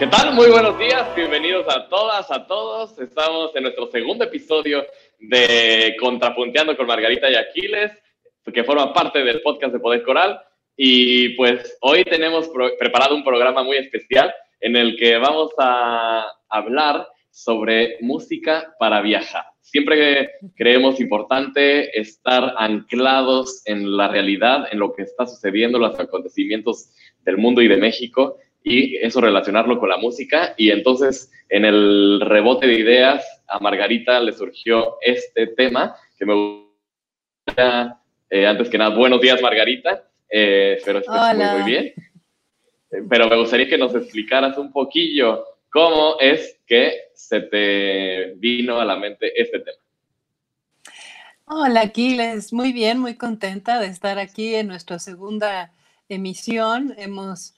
¿Qué tal? Muy buenos días, bienvenidos a todas, a todos. Estamos en nuestro segundo episodio de Contrapunteando con Margarita y Aquiles, que forma parte del podcast de Poder Coral. Y pues hoy tenemos preparado un programa muy especial en el que vamos a hablar sobre música para viajar. Siempre creemos importante estar anclados en la realidad, en lo que está sucediendo, los acontecimientos del mundo y de México y eso relacionarlo con la música. Y entonces en el rebote de ideas a Margarita le surgió este tema que me gustaría, eh, antes que nada, buenos días Margarita, eh, muy, muy bien. Eh, pero me gustaría que nos explicaras un poquillo cómo es que se te vino a la mente este tema. Hola Aquiles, muy bien, muy contenta de estar aquí en nuestra segunda emisión. Hemos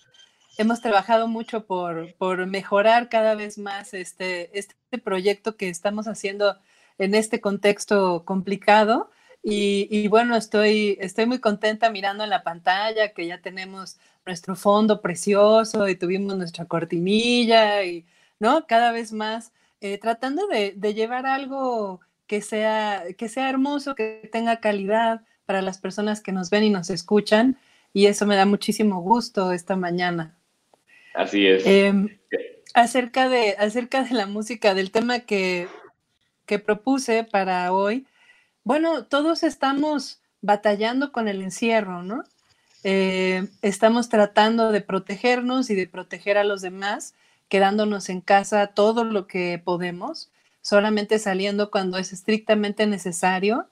hemos trabajado mucho por, por, mejorar cada vez más este, este proyecto que estamos haciendo en este contexto complicado. Y, bueno, estoy, estoy muy contenta mirando en la pantalla que ya tenemos nuestro fondo precioso y tuvimos nuestra cortinilla y, ¿no? Cada vez más eh, tratando de, de, llevar algo que sea, que sea hermoso, que tenga calidad para las personas que nos ven y nos escuchan. Y eso me da muchísimo gusto esta mañana. Así es. Em, acerca, de, acerca de la música, del tema que, que propuse para hoy, bueno, todos estamos batallando con el encierro, ¿no? Eh, estamos tratando de protegernos y de proteger a los demás, quedándonos en casa todo lo que podemos, solamente saliendo cuando es estrictamente necesario.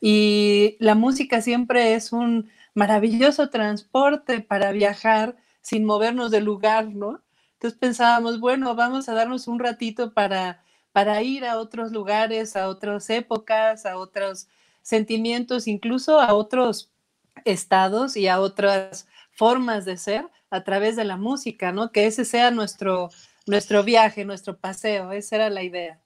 Y la música siempre es un maravilloso transporte para viajar sin movernos del lugar, ¿no? Entonces pensábamos, bueno, vamos a darnos un ratito para, para ir a otros lugares, a otras épocas, a otros sentimientos, incluso a otros estados y a otras formas de ser a través de la música, ¿no? Que ese sea nuestro, nuestro viaje, nuestro paseo, esa era la idea.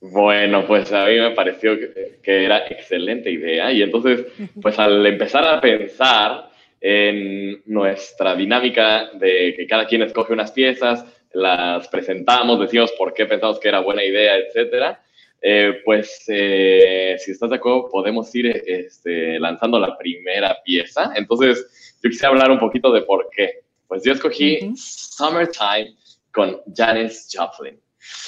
Bueno, pues a mí me pareció que, que era excelente idea y entonces, pues al empezar a pensar, en nuestra dinámica de que cada quien escoge unas piezas, las presentamos, decimos por qué pensamos que era buena idea, etcétera. Eh, pues eh, si estás de acuerdo, podemos ir este, lanzando la primera pieza. Entonces, yo quisiera hablar un poquito de por qué. Pues yo escogí Summertime con Janis Joplin.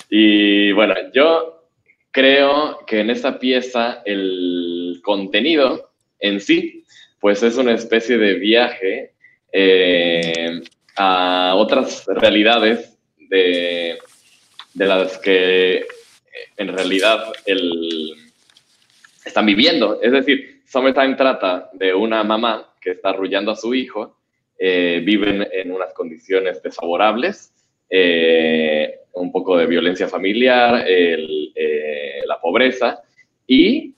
Y bueno, yo creo que en esta pieza el contenido en sí pues es una especie de viaje eh, a otras realidades de, las que en realidad están viviendo. Es decir, Summertime trata de una mamá que está arrullando a su hijo, eh, viven en unas condiciones desfavorables, eh, un poco de violencia familiar, la pobreza, y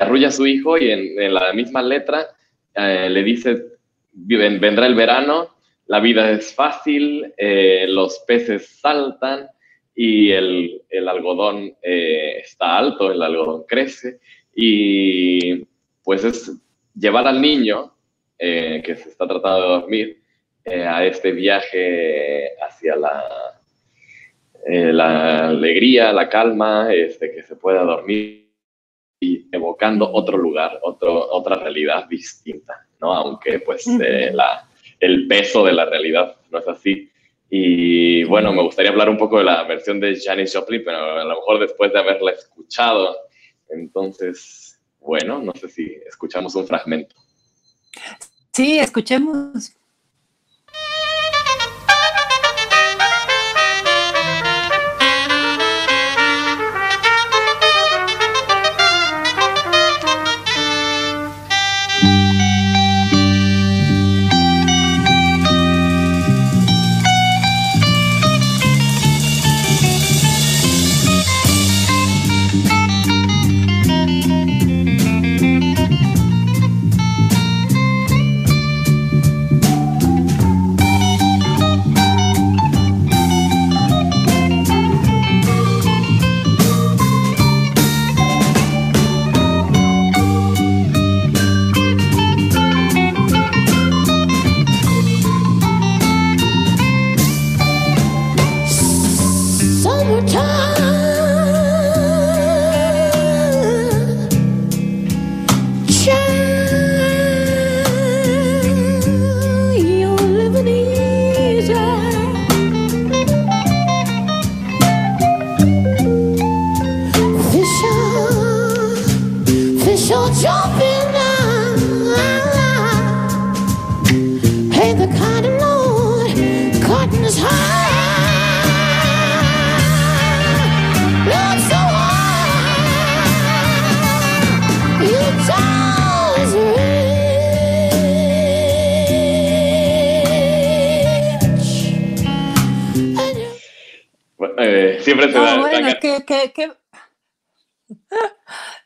arrulla a su hijo y en la misma letra eh, le dice, vendrá el verano, la vida es fácil, eh, los peces saltan y el, algodón eh, está alto, el algodón crece y pues es llevar al niño que se está tratando de dormir a este viaje hacia la, la alegría, la calma, este, que se pueda dormir y evocando otro lugar, otro, otra realidad distinta, ¿no? Aunque pues eh, la, el peso de la realidad no es así. Y bueno, me gustaría hablar un poco de la versión de Janis Joplin, pero a lo mejor después de haberla escuchado. Entonces, bueno, no sé si escuchamos un fragmento. Sí, escuchemos.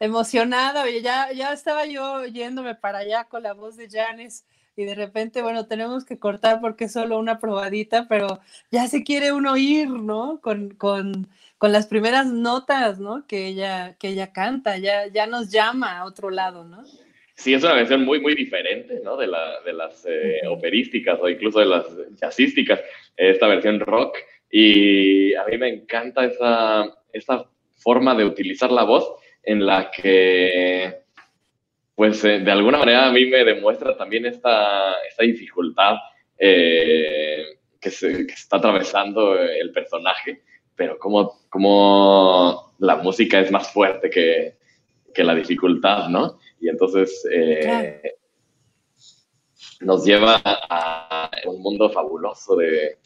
Emocionada, ya, ya estaba yo yéndome para allá con la voz de Janis y de repente, bueno, tenemos que cortar porque es solo una probadita, pero ya se quiere uno ir, ¿no? Con, con, con, las primeras notas, ¿no? Que ella, que ella canta, ya, ya nos llama a otro lado, ¿no? Sí, es una versión muy, muy diferente, ¿no? De, la, de las eh, operísticas o incluso de las jazzísticas, esta versión rock. Y a mí me encanta esa, esa forma de utilizar la voz en la que, pues, eh, de alguna manera a mí me demuestra también esta, esta dificultad eh, que, se, que, está atravesando el personaje, pero como, como la música es más fuerte que, que la dificultad, ¿no? Y entonces eh, nos lleva a un mundo fabuloso de,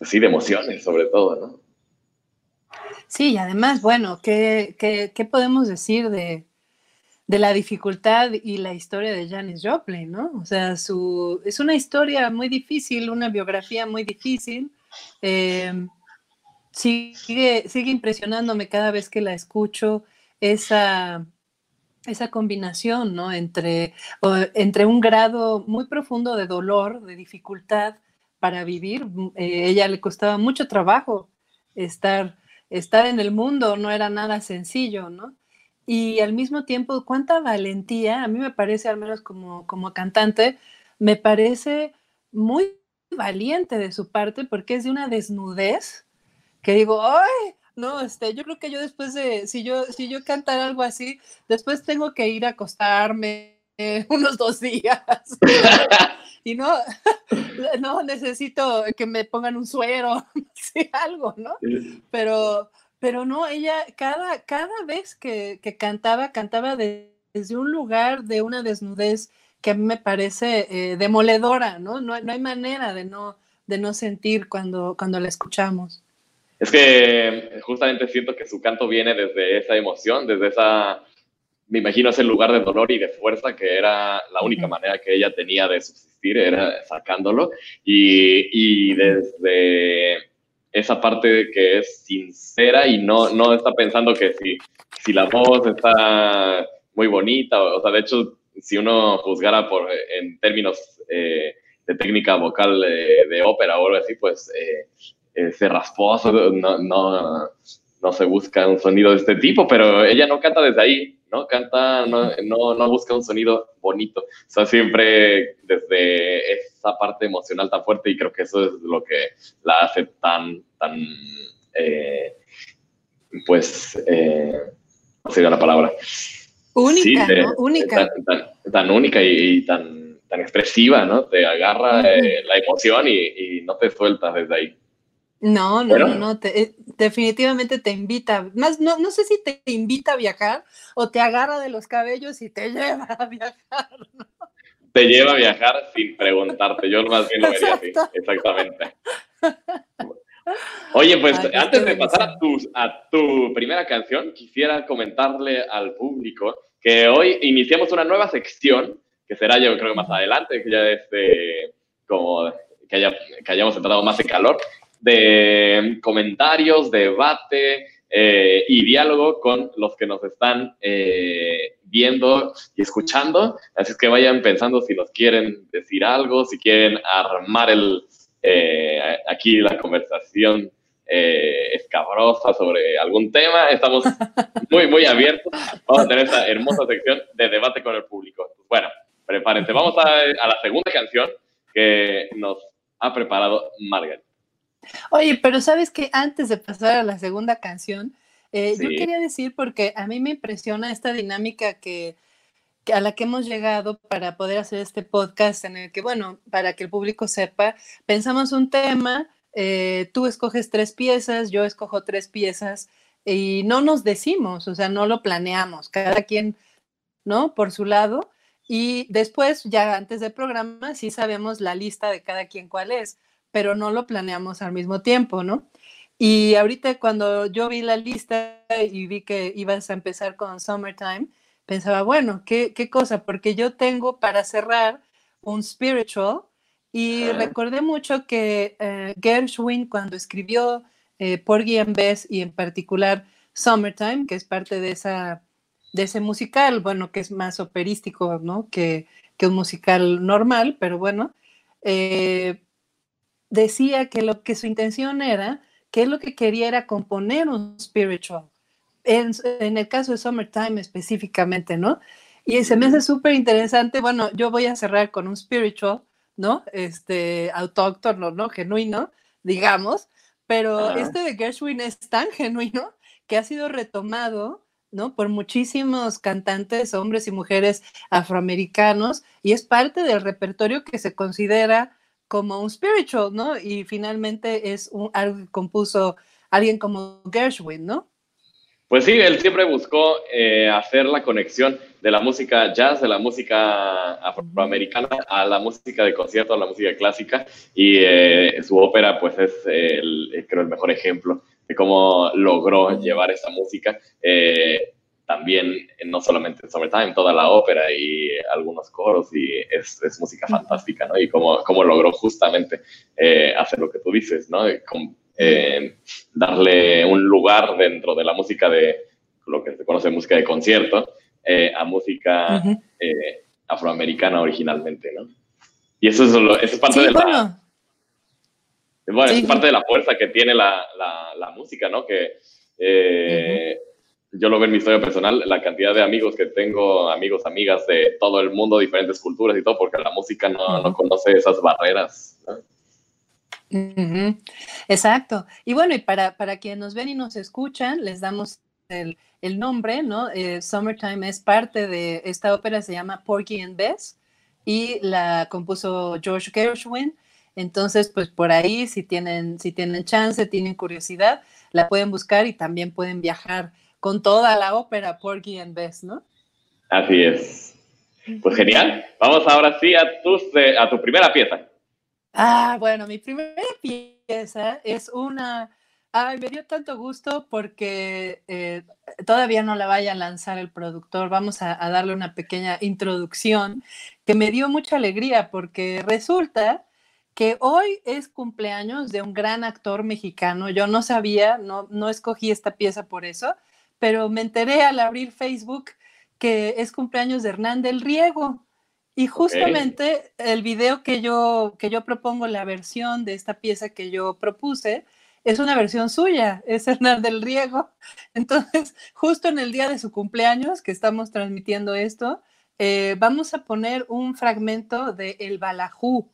sí, de emociones sobre todo, ¿no? Sí, y además, bueno, ¿qué, qué, podemos decir de, de, la dificultad y la historia de Janis Joplin, ¿no? O sea, su, es una historia muy difícil, una biografía muy difícil. Em, sigue, sigue impresionándome cada vez que la escucho esa, esa combinación, ¿no? Entre, entre un grado muy profundo de dolor, de dificultad, para vivir. Eh, ella le costaba mucho trabajo estar, estar en el mundo, no era nada sencillo, ¿no? Y al mismo tiempo, cuánta valentía, a mí me parece, al menos como, como cantante, me parece muy valiente de su parte porque es de una desnudez que digo, ¡ay! No, este, yo creo que yo después de, si yo, si yo cantara algo así, después tengo que ir a acostarme unos dos días. y no, no necesito que me pongan un suero, algo, ¿no? Pero, pero no, ella cada, cada vez que, cantaba, cantaba desde un lugar de una desnudez que a mí me parece eh, demoledora, ¿no? ¿no? hay manera de no, de no sentir cuando, cuando la escuchamos. Es que justamente siento que su canto viene desde esa emoción, desde esa me imagino ese lugar de dolor y de fuerza que era la única manera que ella tenía de subsistir, era sacándolo. Y, y desde esa parte que es sincera y no, no está pensando que si, si la voz está muy bonita, o, sea, de hecho, si uno juzgara por, en términos eh, de técnica vocal de ópera o algo así, pues eh, ese rasposo no, no, no se busca un sonido de este tipo, pero ella no canta desde ahí, ¿no? Canta, no, no, busca un sonido bonito, o sea, siempre desde esa parte emocional tan fuerte y creo que eso es lo que la hace tan, tan, eh, pues, eh, ¿cómo sería la palabra? Única, ¿no? Única. Tan, única y, tan, tan expresiva, ¿no? Te agarra eh, la emoción y, y no te sueltas desde ahí. No, no, no, no, eh, definitivamente te invita, más no, no sé si te invita a viajar o te agarra de los cabellos y te lleva a viajar. ¿no? Te lleva a viajar sin preguntarte, yo más bien lo vería así, exactamente. Oye, pues antes de pasar a tu, a tu primera canción, quisiera comentarle al público que hoy iniciamos una nueva sección, que será yo creo que más adelante, que ya este, como que, haya, que hayamos entrado más en calor, de comentarios, debate eh, y diálogo con los que nos están eh, viendo y escuchando. Así es que vayan pensando si nos quieren decir algo, si quieren armar el, eh, aquí la conversación escabrosa sobre algún tema. Estamos muy, muy abiertos. Vamos a tener esta hermosa sección de debate con el público. Bueno, prepárense. Vamos a, a la segunda canción que nos ha preparado Margaret. Oye, pero sabes que antes de pasar a la segunda canción, eh, yo quería decir, porque a mí me impresiona esta dinámica que, a la que hemos llegado para poder hacer este podcast en el que, bueno, para que el público sepa, pensamos un tema, eh, tú escoges tres piezas, yo escojo tres piezas y no nos decimos, o sea, no lo planeamos, cada quien, ¿no? Por su lado. Y después, ya antes del programa, sí sabemos la lista de cada quien cuál es, pero no lo planeamos al mismo tiempo, ¿no? Y ahorita cuando yo vi la lista y vi que ibas a empezar con Summertime, pensaba, bueno, ¿qué, qué cosa? Porque yo tengo para cerrar un spiritual y recordé mucho que eh, Gershwin cuando escribió eh, Porgy and Bess y en particular Summertime, que es parte de, esa, de ese musical, bueno, que es más operístico, ¿no? Que, que un musical normal, pero bueno, eh, decía que lo que su intención era, que lo que quería era componer un spiritual, en, en el caso de Summertime específicamente, ¿no? Y se me hace súper interesante, bueno, yo voy a cerrar con un spiritual, ¿no? Este, autóctono, ¿no? Genuino, digamos, pero este de Gershwin es tan genuino que ha sido retomado, ¿no? Por muchísimos cantantes, hombres y mujeres afroamericanos, y es parte del repertorio que se considera como un spiritual, ¿no? Y finalmente es un, algo que compuso alguien como Gershwin, ¿no? Pues sí, él siempre buscó eh, hacer la conexión de la música jazz, de la música afroamericana a la música de concierto, a la música clásica, y eh, su ópera pues es, el, creo, el mejor ejemplo de cómo logró llevar esa música. Eh, también, no solamente en Summertime, toda la ópera y algunos coros, y es, es música fantástica, ¿no? Y cómo, cómo logró justamente hacer lo que tú dices, ¿no? Eh, darle un lugar dentro de la música de lo que se conoce música de concierto eh, a música eh, afroamericana originalmente, ¿no? Y eso es, lo, eso es parte de la... Bueno, es parte de la fuerza que tiene la, la, música, ¿no? Que yo lo veo en mi historia personal, la cantidad de amigos que tengo, amigos, amigas de todo el mundo, diferentes culturas y todo, porque la música no, no conoce esas barreras. ¿no? Exacto. Y bueno, y para, para quienes nos ven y nos escuchan, les damos el, nombre, ¿no? Eh, Summertime es parte de esta ópera, se llama Porky and Bess y la compuso George Gershwin. Entonces, pues por ahí, si tienen, si tienen chance, tienen curiosidad, la pueden buscar y también pueden viajar con toda la ópera Porky and Bess, ¿no? Así es. Pues genial. Vamos ahora sí a, tus, eh, a tu primera pieza. Ah, bueno, mi primera pieza es una... Ay, me dio tanto gusto porque eh, todavía no la vaya a lanzar el productor. Vamos a, darle una pequeña introducción que me dio mucha alegría porque resulta que hoy es cumpleaños de un gran actor mexicano. Yo no sabía, no, no escogí esta pieza por eso, pero me enteré al abrir Facebook que es cumpleaños de Hernán del Riego. Y justamente el video que yo, que yo propongo, la versión de esta pieza que yo propuse, es una versión suya, es Hernán del Riego. Entonces, justo en el día de su cumpleaños, que estamos transmitiendo esto, eh, vamos a poner un fragmento de El Balajú,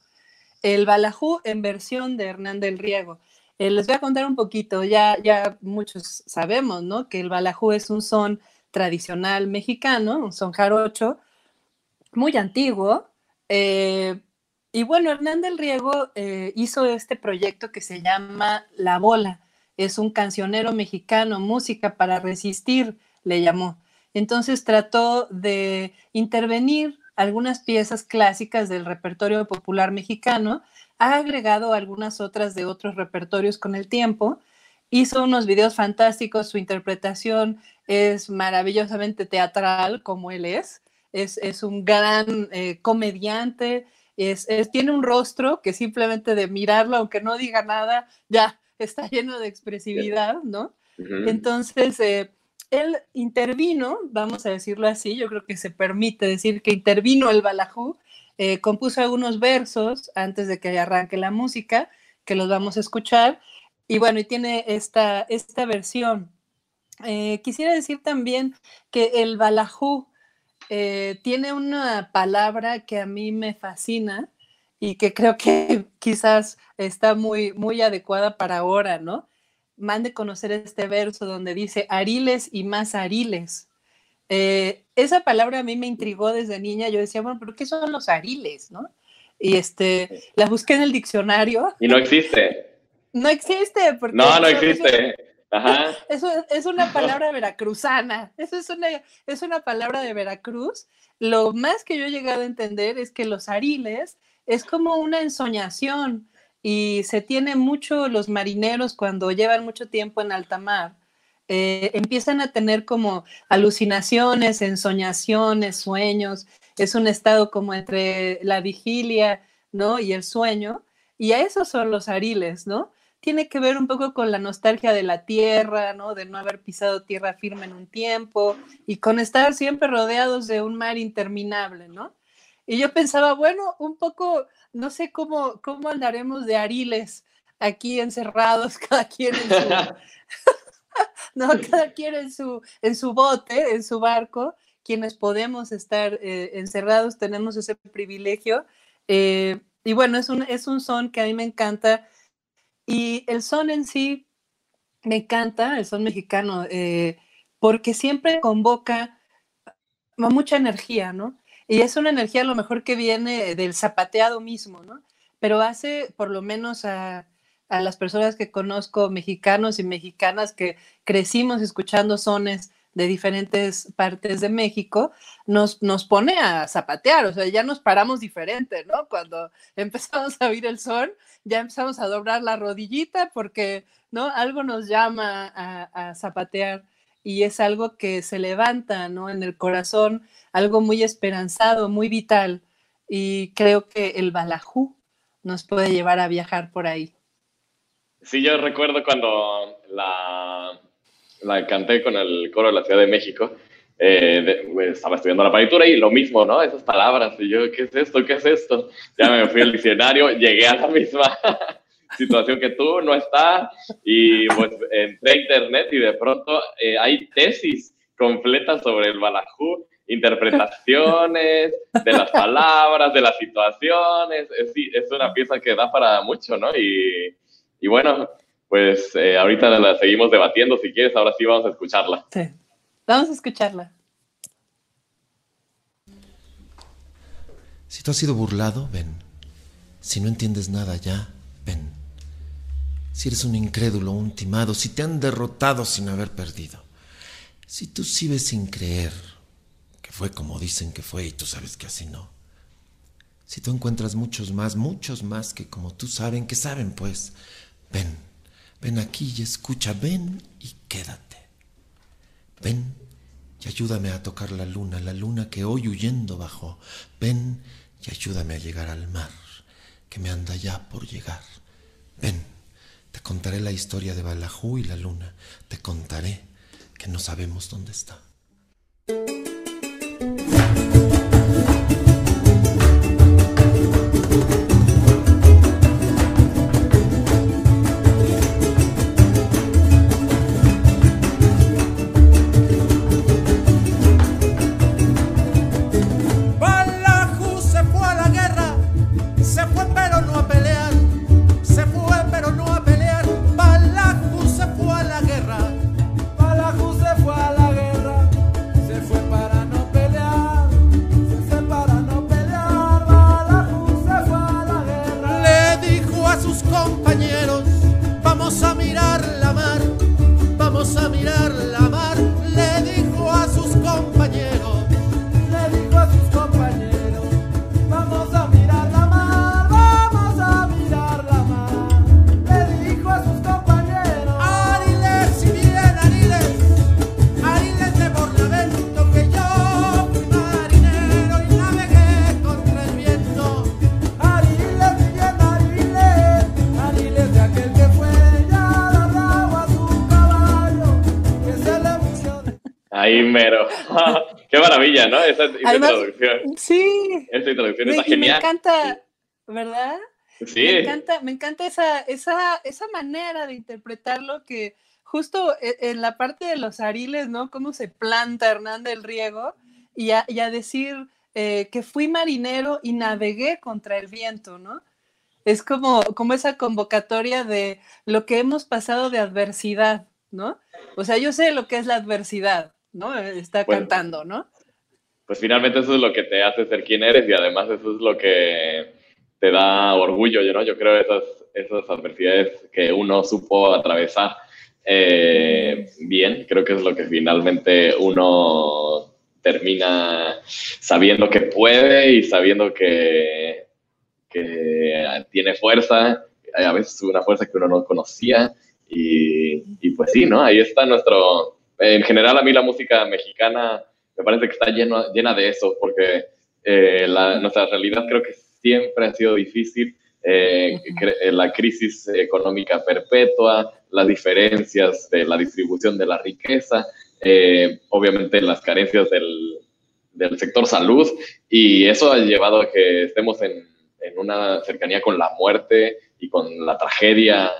el Balajú en versión de Hernán del Riego. Eh, les voy a contar un poquito, ya, ya muchos sabemos, ¿no? Que el Balajú es un son tradicional mexicano, un son jarocho, muy antiguo. Eh, y bueno, Hernán del Riego eh, hizo este proyecto que se llama La Bola. Es un cancionero mexicano, música para resistir, le llamó. Entonces trató de intervenir algunas piezas clásicas del repertorio popular mexicano, ha agregado algunas otras de otros repertorios con el tiempo, hizo unos videos fantásticos, su interpretación es maravillosamente teatral como él es, es, un gran eh, comediante, es, tiene un rostro que simplemente de mirarlo, aunque no diga nada, ya está lleno de expresividad, ¿no? Entonces, eh, él intervino, vamos a decirlo así, yo creo que se permite decir que intervino el Balajú, eh, compuso algunos versos antes de que arranque la música, que los vamos a escuchar, y bueno, y tiene esta, esta versión. quisiera decir también que el Balajú eh, tiene una palabra que a mí me fascina y que creo que quizás está muy, muy adecuada para ahora, ¿no? Mande conocer este verso donde dice ariles y más ariles. Eh, esa palabra a mí me intrigó desde niña. Yo decía, bueno, pero ¿qué son los ariles, no? Y este, la busqué en el diccionario. Y no existe. No existe, porque. No, no existe. Ajá. Eso es una palabra veracruzana. Eso es una, es una palabra de Veracruz. Lo más que yo he llegado a entender es que los ariles es como una ensoñación y se tiene mucho los marineros cuando llevan mucho tiempo en alta mar. Eh, empiezan a tener como alucinaciones, ensoñaciones, sueños. Es un estado como entre la vigilia, ¿no? Y el sueño. Y a esos son los ariles, ¿no? Tiene que ver un poco con la nostalgia de la tierra, ¿no? De no haber pisado tierra firme en un tiempo y con estar siempre rodeados de un mar interminable, ¿no? Y yo pensaba, bueno, un poco, no sé cómo, cómo andaremos de ariles aquí encerrados, cada quien en su, no, cada quien en su, en su bote, en su barco, quienes podemos estar eh, encerrados, tenemos ese privilegio. Eh, y bueno, es un, es un son que a mí me encanta. Y el son en sí me encanta, el son mexicano, eh, porque siempre convoca mucha energía, ¿no? Y es una energía a lo mejor que viene del zapateado mismo, ¿no? Pero hace por lo menos a, las personas que conozco, mexicanos y mexicanas que crecimos escuchando sones de diferentes partes de México, nos, nos pone a zapatear, o sea, ya nos paramos diferente, ¿no? Cuando empezamos a oír el son, ya empezamos a doblar la rodillita porque, ¿no? Algo nos llama a, a zapatear y es algo que se levanta, ¿no? En el corazón algo muy esperanzado, muy vital. Y creo que el Balajú nos puede llevar a viajar por ahí. Sí, yo recuerdo cuando la, la canté con el coro de la Ciudad de México. Eh, pues, estaba estudiando la partitura y lo mismo, ¿no? Esas palabras. Y yo, ¿qué es esto? ¿Qué es esto? Ya me fui al diccionario, llegué a la misma situación que tú, no está. Y pues entré a internet y de pronto eh, hay tesis completas sobre el Balajú interpretaciones de las palabras, de las situaciones. Es, es una pieza que da para mucho, ¿no? Y, y bueno, pues eh, ahorita la seguimos debatiendo. Si quieres, ahora sí vamos a escucharla. Sí, vamos a escucharla. Si tú has sido burlado, ven. Si no entiendes nada ya, ven. Si eres un incrédulo, un timado, si te han derrotado sin haber perdido. Si tú sí ves sin creer, fue como dicen que fue y tú sabes que así no. Si tú encuentras muchos más, muchos más que como tú saben, que saben pues, ven, ven aquí y escucha, ven y quédate. Ven y ayúdame a tocar la luna, la luna que hoy huyendo bajó. Ven y ayúdame a llegar al mar, que me anda ya por llegar. Ven, te contaré la historia de Balajú y la luna, te contaré que no sabemos dónde está. ¿No? Esa, introducción. Sí. Esa está genial. Me encanta, ¿verdad? Sí. Me encanta, me encanta esa, esa, esa manera de interpretarlo que justo e, en la parte de los ariles, ¿no? Cómo se planta Hernán del Riego y a, decir eh, que fui marinero y navegué contra el viento, ¿no? Es como, como esa convocatoria de lo que hemos pasado de adversidad, ¿no? O sea, yo sé lo que es la adversidad, ¿no? Está cantando, ¿no? Pues finalmente eso es lo que te hace ser quien eres y además eso es lo que te da orgullo, ¿no? Yo creo esas, esas adversidades que uno supo atravesar eh, bien, creo que es lo que finalmente uno termina sabiendo que puede y sabiendo que, tiene fuerza, a veces una fuerza que uno no conocía y, pues sí, ¿no? Ahí está nuestro, en general a mí la música mexicana me parece que está lleno, llena de eso, porque eh, nuestra realidad creo que siempre ha sido difícil, eh, la crisis económica perpetua, las diferencias de la distribución de la riqueza, eh, obviamente las carencias del, del, sector salud y eso ha llevado a que estemos en, en una cercanía con la muerte y con la tragedia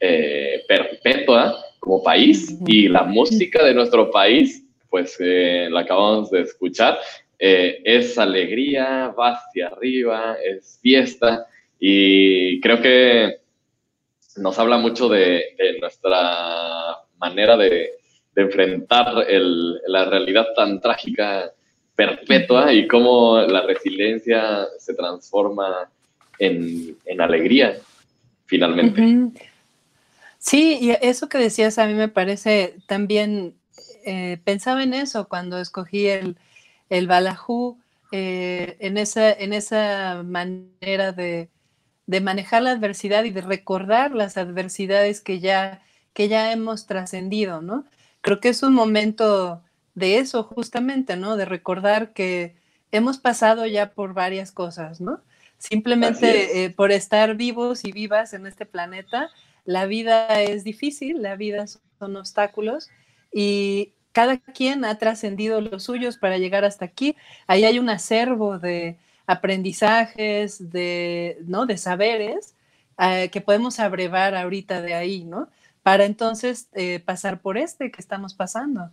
eh, perpetua como país y la música de nuestro país, pues eh, la acabamos de escuchar, es alegría, va hacia arriba, es fiesta. Y creo que nos habla mucho de, nuestra manera de, enfrentar el, la realidad tan trágica perpetua y cómo la resiliencia se transforma en, en alegría, finalmente. Sí, y eso que decías a mí me parece también, eh, pensaba en eso cuando escogí el, el Balajú, eh, en, esa, en esa manera de, de, manejar la adversidad y de recordar las adversidades que ya, que ya hemos trascendido, ¿no? creo que es un momento de eso justamente, ¿no? De recordar que hemos pasado ya por varias cosas, ¿no? Simplemente eh, por estar vivos y vivas en este planeta, la vida es difícil, la vida son obstáculos y cada quien ha trascendido los suyos para llegar hasta aquí. Ahí hay un acervo de aprendizajes, de, ¿no? de saberes eh, que podemos abrevar ahorita de ahí, ¿no? para entonces eh, pasar por este que estamos pasando.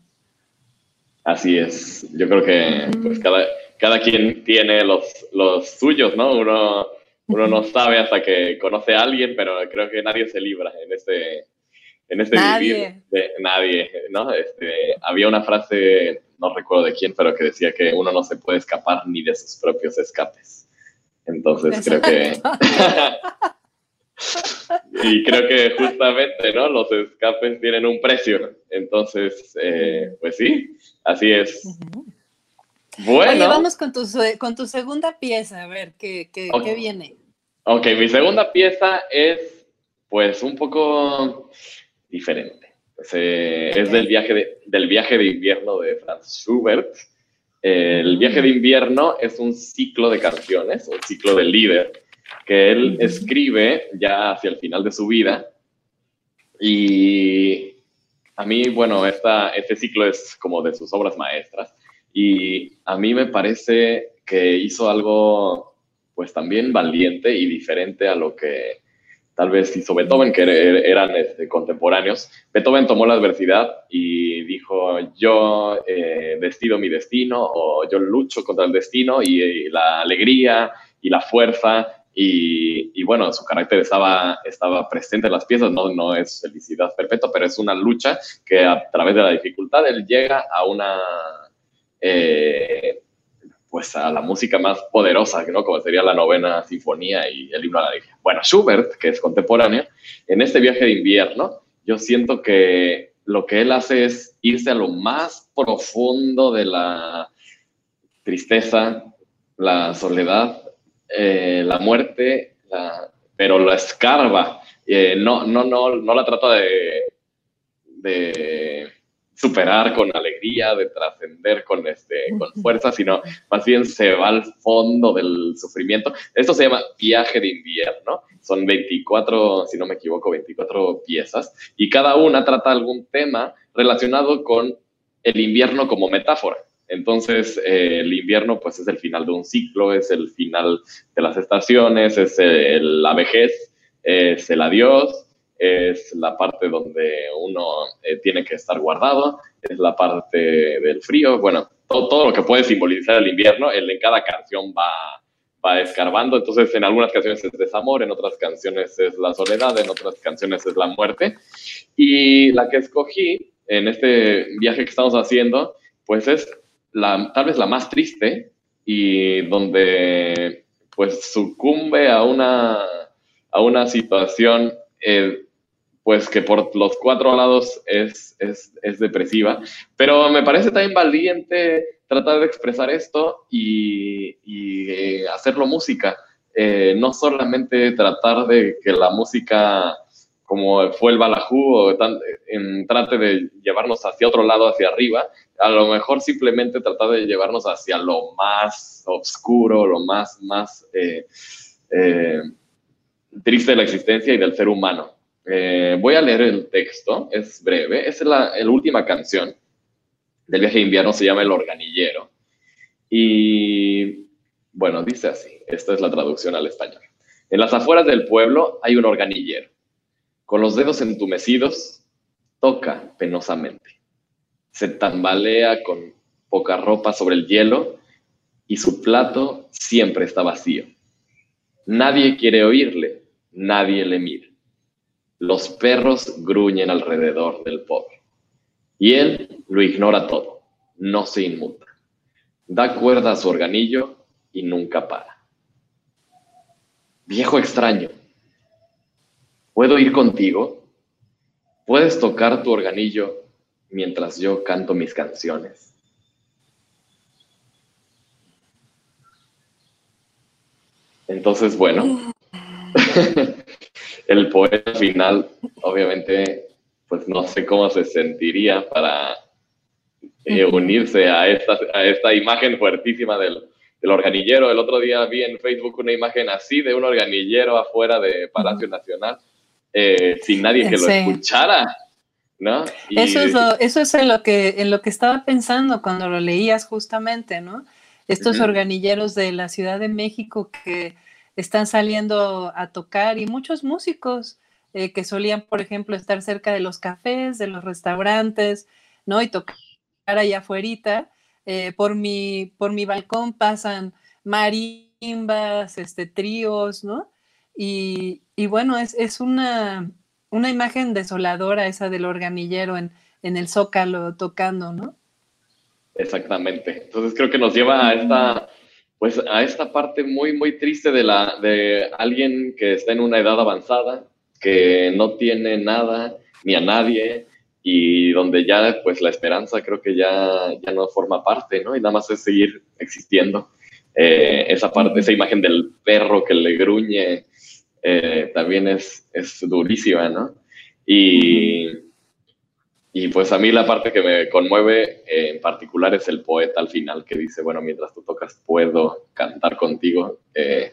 Así es, yo creo que pues, cada, cada quien tiene los, los suyos, ¿no? Uno, uno no sabe hasta que conoce a alguien, pero creo que nadie se libra en este, en este nadie. vivir. nadie, ¿no? Este, había una frase, no recuerdo de quién, pero que decía que uno no se puede escapar ni de sus propios escapes. Entonces creo que... y creo que justamente, ¿no? Los escapes tienen un precio. Entonces, eh, pues sí, así es. Bueno. Oye, vamos con tu, con tu segunda pieza, a ver, ¿qué, qué, ¿qué viene? Ok, mi segunda pieza es, pues, un poco diferente. es del viaje de, del viaje de invierno de Franz Schubert. El viaje de invierno es un ciclo de canciones, un ciclo de líder, que él escribe ya hacia el final de su vida. Y a mí, bueno, esta, este ciclo es como de sus obras maestras. Y a mí me parece que hizo algo, pues también valiente y diferente a lo que tal vez hizo Beethoven, que er, eran este, contemporáneos. Beethoven tomó la adversidad y dijo, yo eh, decido mi destino o yo lucho contra el destino y la alegría y la fuerza y, bueno, su carácter estaba, estaba presente en las piezas, no, no es felicidad perpetua, pero es una lucha que a través de la dificultad él llega a una, eh, pues a la música más poderosa, ¿no? Como sería la novena sinfonía y el himno a la alegría. Bueno, Schubert, que es contemporáneo, en este viaje de invierno, yo siento que lo que él hace es irse a lo más profundo de la tristeza, la soledad, eh, la muerte, pero la escarba. Eh, no, no, no, no la trata de, de superar con alegría, de trascender con, este, con fuerza, sino más bien se va al fondo del sufrimiento. Esto se llama Viaje de invierno. Son 24, si no me equivoco, 24 piezas y cada una trata algún tema relacionado con el invierno como metáfora. Entonces, eh, el invierno, pues, es el final de un ciclo, es el final de las estaciones, es la vejez, es el adiós, es la parte donde uno eh, tiene que estar guardado, es la parte del frío. Bueno, todo, lo que puede simbolizar el invierno, él en cada canción va, va escarbando. Entonces, en algunas canciones es desamor, en otras canciones es la soledad, en otras canciones es la muerte. Y la que escogí en este viaje que estamos haciendo, pues es la, tal vez la más triste y donde pues sucumbe a una, a una situación eh, pues que por los cuatro lados es, es, es, depresiva, pero me parece también valiente tratar de expresar esto y, y eh, hacerlo música, eh, no solamente tratar de que la música como fue el Balajú, o en, trate de llevarnos hacia otro lado, hacia arriba, a lo mejor simplemente tratar de llevarnos hacia lo más oscuro, lo más, más eh, triste de la existencia y del ser humano. Eh, voy a leer el texto, es breve, es la, la, última canción del viaje de invierno, se llama El Organillero. Y bueno, dice así, esta es la traducción al español. En las afueras del pueblo hay un organillero con los dedos entumecidos, toca penosamente. Se tambalea con poca ropa sobre el hielo y su plato siempre está vacío. Nadie quiere oírle, nadie le mira. Los perros gruñen alrededor del pobre. Y él lo ignora todo, no se inmuta. Da cuerda a su organillo y nunca para. Viejo extraño, ¿Puedo ir contigo? ¿Puedes tocar tu organillo mientras yo canto mis canciones? Entonces, bueno, el poeta final, obviamente, pues no sé cómo se sentiría para eh, unirse a esta, a esta imagen fuertísima del, del organillero. El otro día vi en Facebook una imagen así de un organillero afuera de Palacio Nacional eh, sin nadie que lo escuchara. ¿No? Eso es, lo, eso es en, lo que, en lo que estaba pensando cuando lo leías justamente, ¿no? Estos organilleros de la Ciudad de México que están saliendo a tocar y muchos músicos eh, que solían, por ejemplo, estar cerca de los cafés, de los restaurantes, ¿no? Y tocar allá afuera. Eh, por, mi, por mi balcón pasan marimbas, este, tríos, ¿no? Y, bueno, es, es una, una, imagen desoladora esa del organillero en, en, el zócalo tocando, ¿no? Exactamente. Entonces creo que nos lleva a esta, pues a esta parte muy, muy triste de, la, de alguien que está en una edad avanzada, que no tiene nada ni a nadie y donde ya pues la esperanza creo que ya, ya no forma parte, ¿no? Y nada más es seguir existiendo. Eh, esa parte, esa imagen del perro que le gruñe eh, también es, es durísima, ¿no? Y, y pues a mí la parte que me conmueve eh, en particular es el poeta al final que dice, bueno, mientras tú tocas puedo cantar contigo. Eh,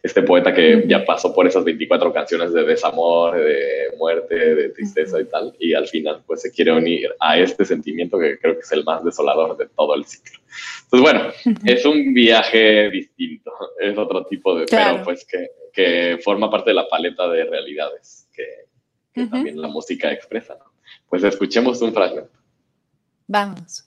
este poeta que ya pasó por esas 24 canciones de desamor, de muerte, de tristeza y tal, y al final pues se quiere unir a este sentimiento que creo que es el más desolador de todo el ciclo. Entonces bueno, es un viaje distinto, es otro tipo de, pero pues que que forma parte de la paleta de realidades que, también la música expresa. Pues escuchemos un fragmento. Vamos.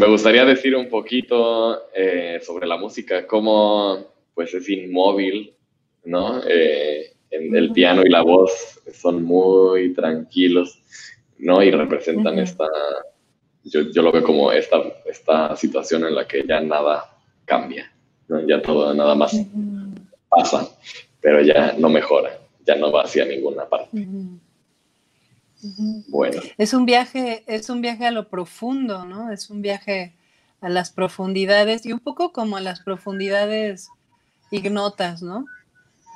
Me gustaría decir un poquito eh, sobre la música, cómo pues es inmóvil, ¿no? Eh, en el piano y la voz son muy tranquilos, ¿no? Y representan esta, yo, yo lo veo como esta, esta situación en la que ya nada cambia, ¿no? Ya todo, nada más pasa, pero ya no mejora, ya no va hacia ninguna parte. Bueno, Es un viaje, es un viaje a lo profundo, ¿no? Es un viaje a las profundidades y un poco como a las profundidades ignotas, ¿no?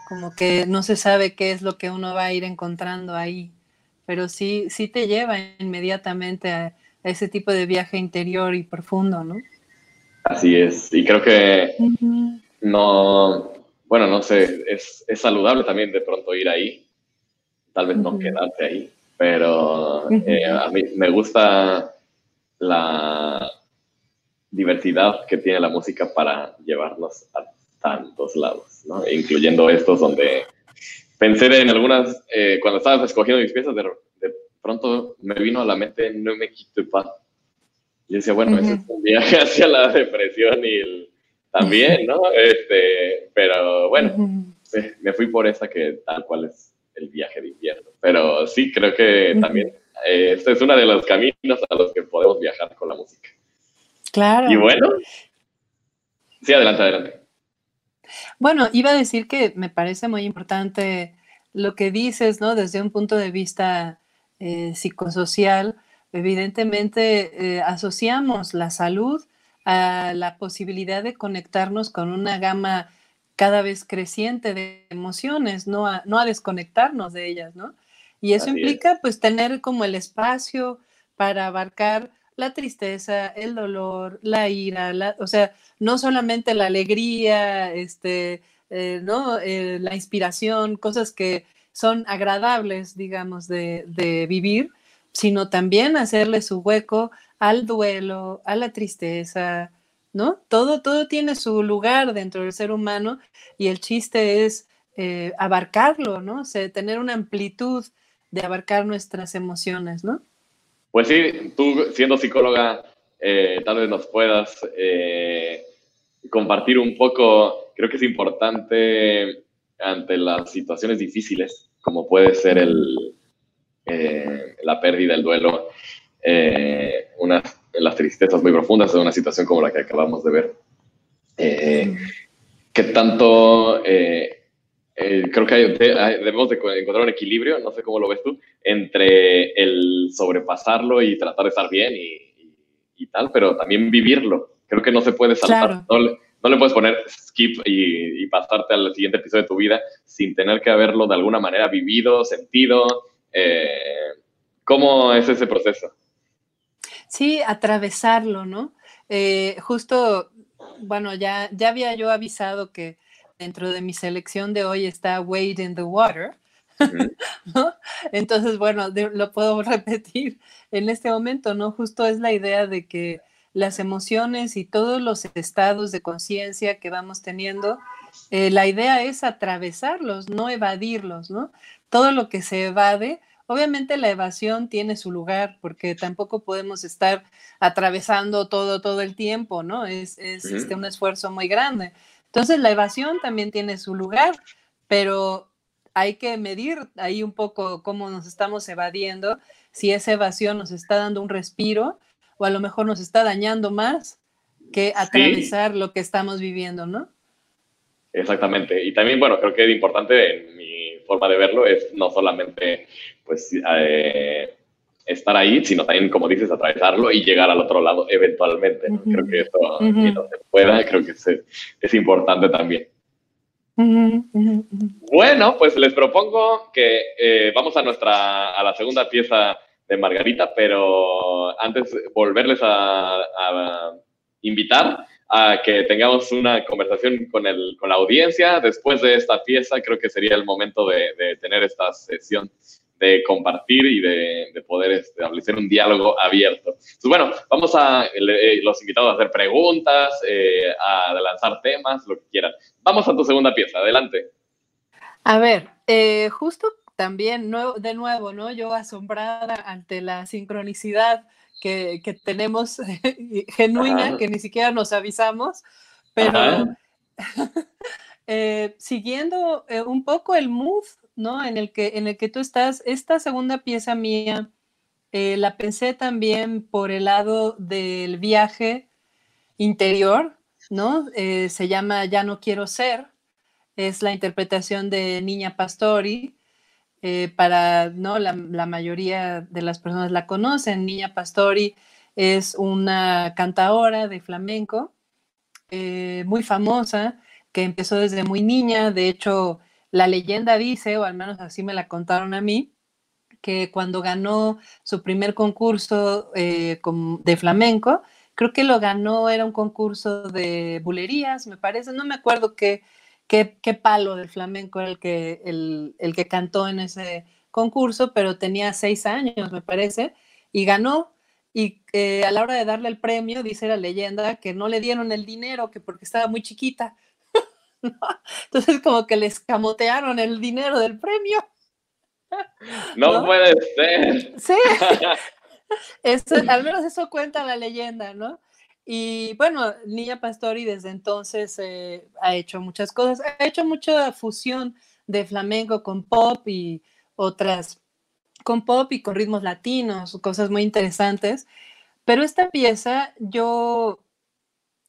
Como que no se sabe qué es lo que uno va a ir encontrando ahí, pero sí, sí te lleva inmediatamente a, a ese tipo de viaje interior y profundo, ¿no? así es. Y creo que no, bueno, no sé, es, es saludable también de pronto ir ahí, tal vez no quedarte ahí, pero eh, a mí me gusta la diversidad que tiene la música para llevarnos a tantos lados, ¿no? Incluyendo estos donde pensé en algunas, eh, cuando estabas escogiendo mis piezas, de, de pronto me vino a la mente No me quito paz. Y decía, bueno, ese Ujú. es un viaje hacia la depresión y el- también, ¿no? Este, pero bueno, me fui por esa que tal cual es el viaje de invierno. Pero sí, creo que también eh, este es uno de los caminos a los que podemos viajar con la música. Claro. Y bueno, sí, adelante, adelante. Bueno, iba a decir que me parece muy importante lo que dices, ¿no? Desde un punto de vista eh, psicosocial, evidentemente eh, asociamos la salud a la posibilidad de conectarnos con una gama cada vez creciente de emociones, no a, no a desconectarnos de ellas, ¿no? Y eso Así es. implica pues tener como el espacio para abarcar la tristeza, el dolor, la ira, la, o sea, no solamente la alegría, este, eh, ¿no? Eh, la inspiración, cosas que son agradables, digamos, de, de vivir, sino también hacerle su hueco al duelo, a la tristeza, ¿no? Todo, todo tiene su lugar dentro del ser humano y el chiste es eh, abarcarlo, ¿no? O sea, tener una amplitud de abarcar nuestras emociones, ¿no? Pues sí, tú siendo psicóloga, eh, tal vez nos puedas eh, compartir un poco, creo que es importante ante las situaciones difíciles, como puede ser el, la pérdida, el duelo, unas, las tristezas muy profundas de una situación como la que acabamos de ver. Eh, ¿Qué tanto eh, eh, creo que hay- de- hay- debemos de co- encontrar un equilibrio, no sé cómo lo ves tú, entre el sobrepasarlo y tratar de estar bien y, y- y tal, pero también vivirlo. Creo que no se puede saltar. Claro. No, le, no le puedes poner skip y, y pasarte al siguiente episodio de tu vida sin tener que haberlo de alguna manera vivido, sentido. Eh, ¿Cómo es ese proceso? Sí, atravesarlo, ¿no? Eh, justo, bueno, ya, ya había yo avisado que dentro de mi selección de hoy está Wade in the Water. ¿no? Entonces, bueno, de- lo puedo repetir en este momento, ¿no? Justo es la idea de que las emociones y todos los estados de conciencia que vamos teniendo, eh, la idea es atravesarlos, no evadirlos, ¿no? Todo lo que se evade, obviamente la evasión tiene su lugar, porque tampoco podemos estar atravesando todo todo el tiempo, ¿no? Es, es este, un esfuerzo muy grande. Entonces la evasión también tiene su lugar, pero hay que medir ahí un poco cómo nos estamos evadiendo, si esa evasión nos está dando un respiro o a lo mejor nos está dañando más que atravesar lo que estamos viviendo, ¿no? Exactamente. Y también, bueno, creo que es importante en forma de verlo es no solamente, pues, eh, estar ahí, sino también, como dices, atravesarlo y llegar al otro lado eventualmente. ¿no? Creo que eso, Ujú. mientras se pueda, creo que es, es importante también. Bueno, pues les propongo que eh, vamos a nuestra, a la segunda pieza de Margarita, pero antes volverles a, a invitar a que tengamos una conversación con, el, con la audiencia. Después de esta pieza, creo que sería el momento de, de tener esta sesión de compartir y de, de poder establecer un diálogo abierto. Entonces, bueno, vamos a le- los invitados a hacer preguntas, eh, a lanzar temas, lo que quieran. Vamos a tu segunda pieza, adelante. A ver, eh, justo también, de nuevo, ¿no? Yo asombrada ante la sincronicidad que, que tenemos genuina, Ajá. que ni siquiera nos avisamos, pero eh, siguiendo eh, un poco el mood, ¿no? En el que, en el que tú estás, esta segunda pieza mía eh, la pensé también por el lado del viaje interior, ¿no? Eh, se llama Ya no quiero ser, es la interpretación de Niña Pastori. Eh, para no la, mayoría de las personas la conocen. Niña Pastori es una cantaora de flamenco eh, muy famosa que empezó desde muy niña. De hecho, la leyenda dice, o al menos así me la contaron a mí, que cuando ganó su primer concurso eh, de flamenco, creo que lo ganó, era un concurso de bulerías, me parece, no me acuerdo qué, qué, qué palo del flamenco era el que, el, el que cantó en ese concurso, pero tenía seis años, me parece, y ganó. Y eh, a la hora de darle el premio, dice la leyenda que no le dieron el dinero, que porque estaba muy chiquita. ¿no? Entonces, como que les camotearon el dinero del premio. No, ¿No? puede ser. Sí, Eso- al menos eso cuenta la leyenda, ¿no? Y bueno, Niña Pastori desde entonces eh, ha hecho muchas cosas, ha hecho mucha fusión de flamenco con pop y otras, con pop y con ritmos latinos, cosas muy interesantes. Pero esta pieza yo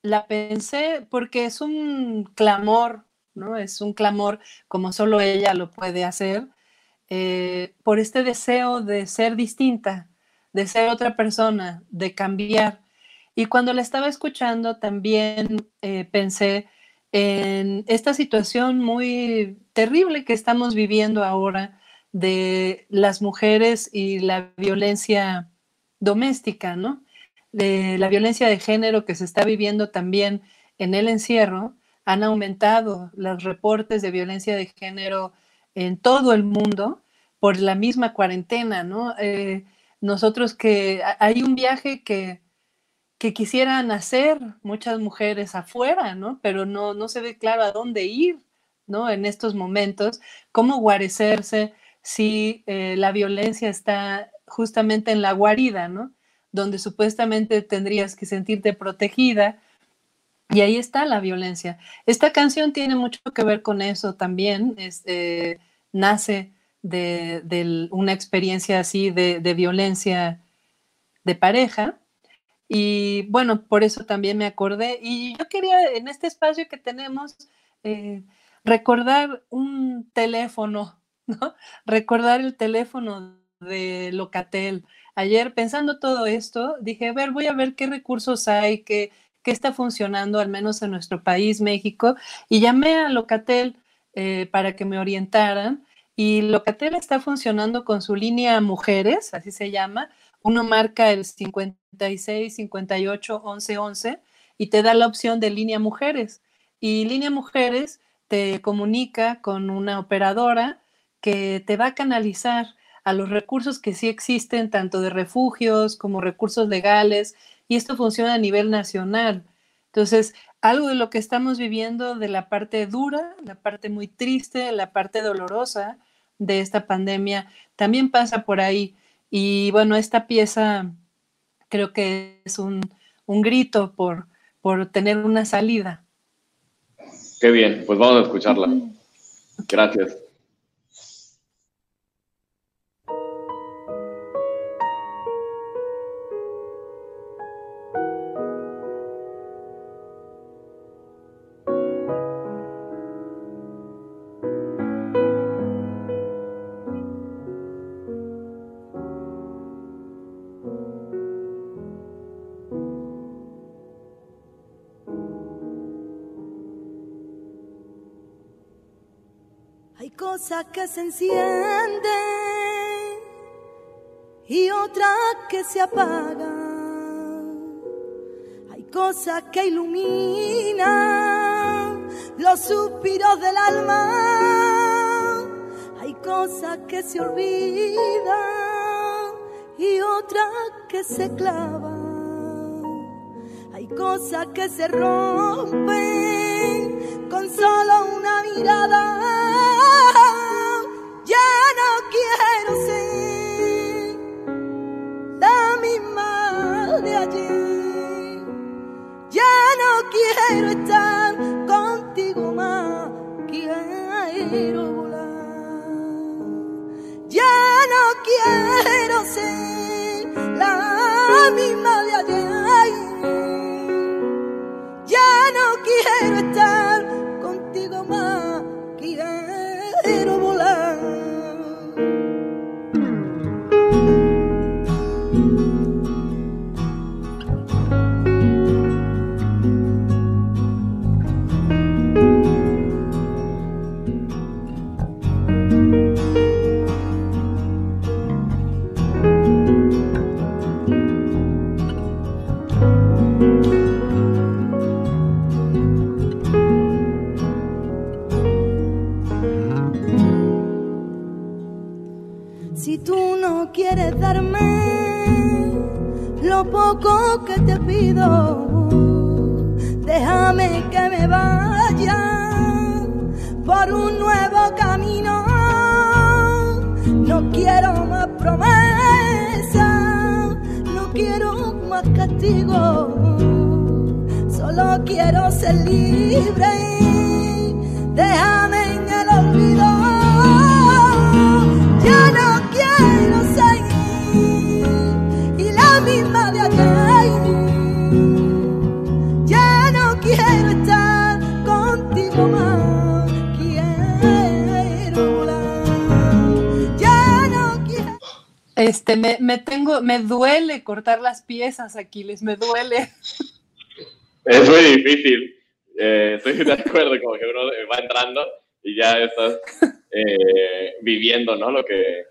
la pensé porque es un clamor, ¿no? Es un clamor como solo ella lo puede hacer, eh, por este deseo de ser distinta, de ser otra persona, de cambiar. Y cuando la estaba escuchando también eh, pensé en esta situación muy terrible que estamos viviendo ahora de las mujeres y la violencia doméstica, ¿no? De la violencia de género que se está viviendo también en el encierro. Han aumentado los reportes de violencia de género en todo el mundo por la misma cuarentena, ¿no? Eh, nosotros que hay un viaje que, que quisieran hacer muchas mujeres afuera, ¿no? Pero no, no se ve claro a dónde ir, ¿no? En estos momentos, cómo guarecerse si eh, la violencia está justamente en la guarida, ¿no? Donde supuestamente tendrías que sentirte protegida. Y ahí está la violencia. Esta canción tiene mucho que ver con eso también. Es, eh, nace de, una experiencia así de violencia de pareja. Y bueno, por eso también me acordé. Y yo quería, en este espacio que tenemos, eh, recordar un teléfono, ¿no? Recordar el teléfono de Locatel. Ayer, pensando todo esto, dije, a ver, voy a ver qué recursos hay, qué, qué está funcionando, al menos en nuestro país, México, y llamé a Locatel eh, para que me orientaran. Y Locatel está funcionando con su línea Mujeres, así se llama. Uno marca el 56, 58, 11, 11 y te da la opción de línea Mujeres. Y línea Mujeres te comunica con una operadora que te va a canalizar a los recursos que sí existen, tanto de refugios como recursos legales, y esto funciona a nivel nacional. Entonces, algo de lo que estamos viviendo de la parte dura, la parte muy triste, la parte dolorosa de esta pandemia, también pasa por ahí. Y bueno, esta pieza creo que es un, un grito por, por tener una salida. Qué bien, pues vamos a escucharla. Gracias. Hay cosas que se encienden y otras que se apagan. Hay cosas que iluminan los suspiros del alma. Hay cosas que se olvidan y otras que se clavan. Hay cosas que se rompen con solo una mirada. Me duele cortar las piezas, Aquiles, me duele. Es muy difícil. Eh, estoy de acuerdo, como que uno va entrando y ya estás eh, viviendo, ¿no? Lo que,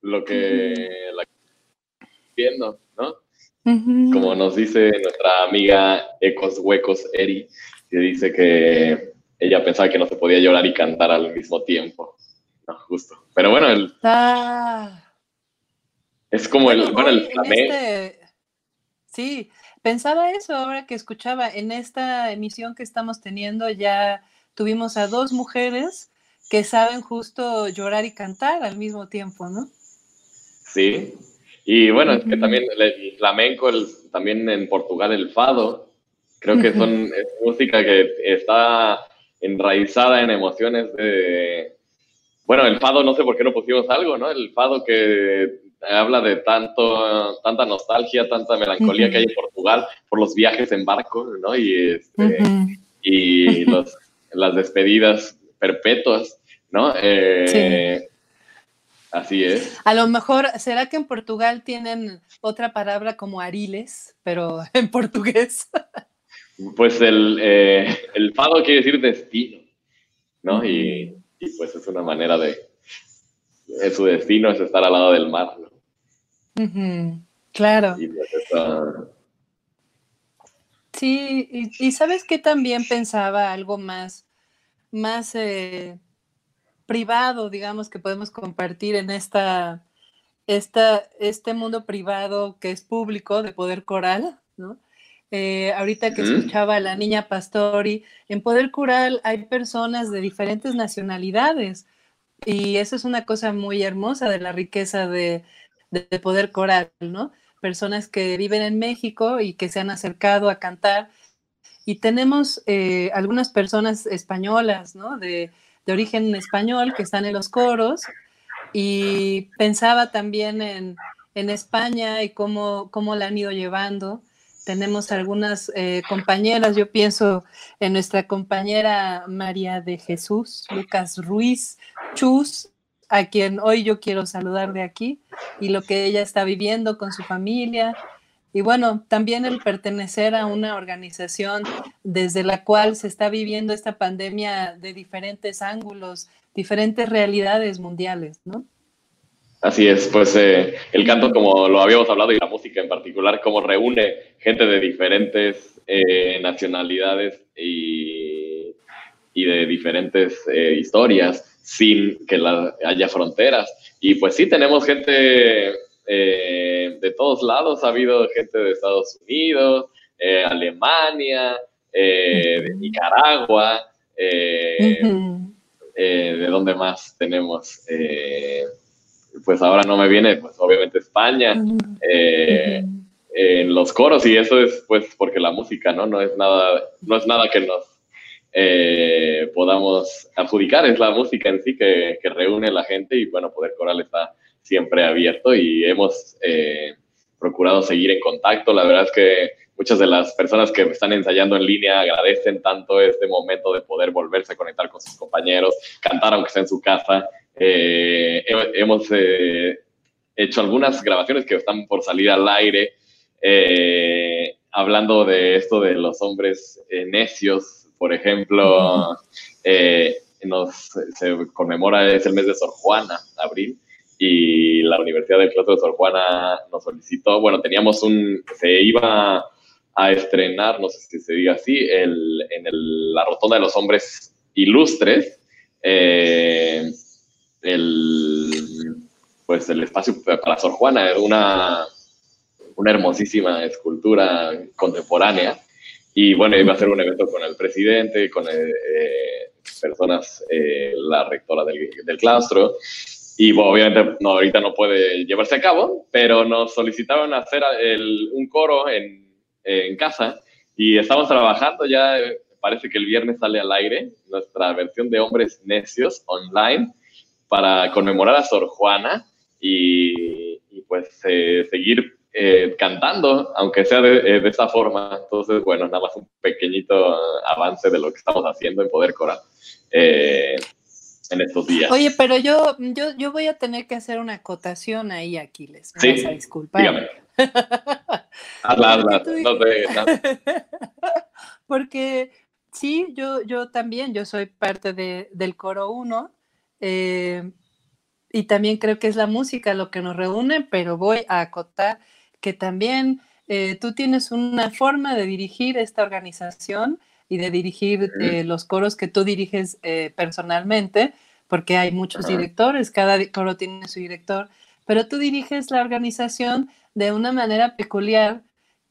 lo que, la, viendo, ¿no? Como nos dice nuestra amiga Ecos Huecos Eri, que dice que ella pensaba que no se podía llorar y cantar al mismo tiempo. No, justo. Pero bueno, el- Ah. Es como el, Bueno, bueno, el en flamenco. este- Sí, pensaba eso ahora que escuchaba. En esta emisión que estamos teniendo ya tuvimos a dos mujeres que saben justo llorar y cantar al mismo tiempo, ¿no? Sí. Y bueno, es que también el- el flamenco, el, también en Portugal el fado, creo que son es música que está enraizada en emociones de... Bueno, el fado, no sé por qué no pusimos algo, ¿no? El fado que habla de tanto, tanta nostalgia, tanta melancolía que hay en Portugal por los viajes en barco, ¿no? Y, este, y los- las despedidas perpetuas, ¿no? Eh, Así es. A lo mejor, ¿será que en Portugal tienen otra palabra como ariles, pero en portugués? Pues el, eh, el fado quiere decir destino, ¿no? Y, y, pues es una manera de... Su destino es estar al lado del mar, ¿no? Claro. Y pues Sí, y, y sabes que también pensaba algo más, más eh, privado, digamos, que podemos compartir en esta, esta, este mundo privado que es público de Poder Coral, ¿no? Eh, ahorita que escuchaba a la niña Pastori, en Poder Coral hay personas de diferentes nacionalidades y eso es una cosa muy hermosa de la riqueza de, de- de Poder Coral, ¿no? Personas que viven en México y que se han acercado a cantar y tenemos eh, algunas personas españolas, ¿no? De, de origen español que están en los coros y pensaba también en, en España y cómo, cómo la han ido llevando. Tenemos algunas eh, compañeras, yo pienso en nuestra compañera María de Jesús, Lucas Ruiz Chus, a quien hoy yo quiero saludar de aquí, y lo que ella está viviendo con su familia. Y bueno, también el pertenecer a una organización desde la cual se está viviendo esta pandemia de diferentes ángulos, diferentes realidades mundiales, ¿no? Así es, pues eh, el canto, como lo habíamos hablado, y la música en particular, como reúne gente de diferentes eh, nacionalidades y, y, de diferentes eh, historias sin que la, haya fronteras. Y pues sí, tenemos gente eh, de todos lados, ha habido gente de Estados Unidos, Alemania, de Nicaragua, ¿de dónde más tenemos? pues ahora no me viene, pues obviamente España, eh, en los coros y eso es pues porque la música, ¿no? No es nada, no es nada que nos eh, podamos adjudicar, es la música en sí que, reúne a la gente y bueno, Poder Coral está siempre abierto y hemos eh, procurado seguir en contacto. La verdad es que muchas de las personas que están ensayando en línea agradecen tanto este momento de poder volverse a conectar con sus compañeros, cantar aunque sea en su casa eh, hemos eh, hecho algunas grabaciones que están por salir al aire, eh, hablando de esto de los hombres necios, por ejemplo, nos, se conmemora, es el mes de Sor Juana, abril, y la Universidad del Claustro de Sor Juana nos solicitó, bueno, teníamos un, se iba a estrenar, no sé si se diga así, el, en el, la Rotonda de los Hombres Ilustres, eh, el, pues el espacio para Sor Juana, una, una hermosísima escultura contemporánea. Y bueno, iba a ser un evento con el presidente, con eh, eh, personas, eh, la rectora del, del, claustro. Y bueno, obviamente no, ahorita no puede llevarse a cabo, pero nos solicitaron hacer el, un coro en, en casa y estamos trabajando ya, parece que el viernes sale al aire, nuestra versión de Hombres Necios online para conmemorar a Sor Juana y, pues eh, seguir eh, cantando, aunque sea de, eh, esa forma. Entonces, bueno, nada más un pequeñito avance de lo que estamos haciendo en Poder Coral en estos días. Oye, pero yo, yo, yo voy a tener que hacer una acotación ahí, Aquiles. Me sí, vas a disculpar. Dígame. hazla, hazla. No te, Porque sí, yo, yo también, yo soy parte de, del coro 1 eh, y también creo que es la música lo que nos reúne, pero voy a acotar que también eh, tú tienes una forma de dirigir esta organización y de dirigir eh, los coros que tú diriges personalmente, porque hay muchos directores, cada coro tiene su director, pero tú diriges la organización de una manera peculiar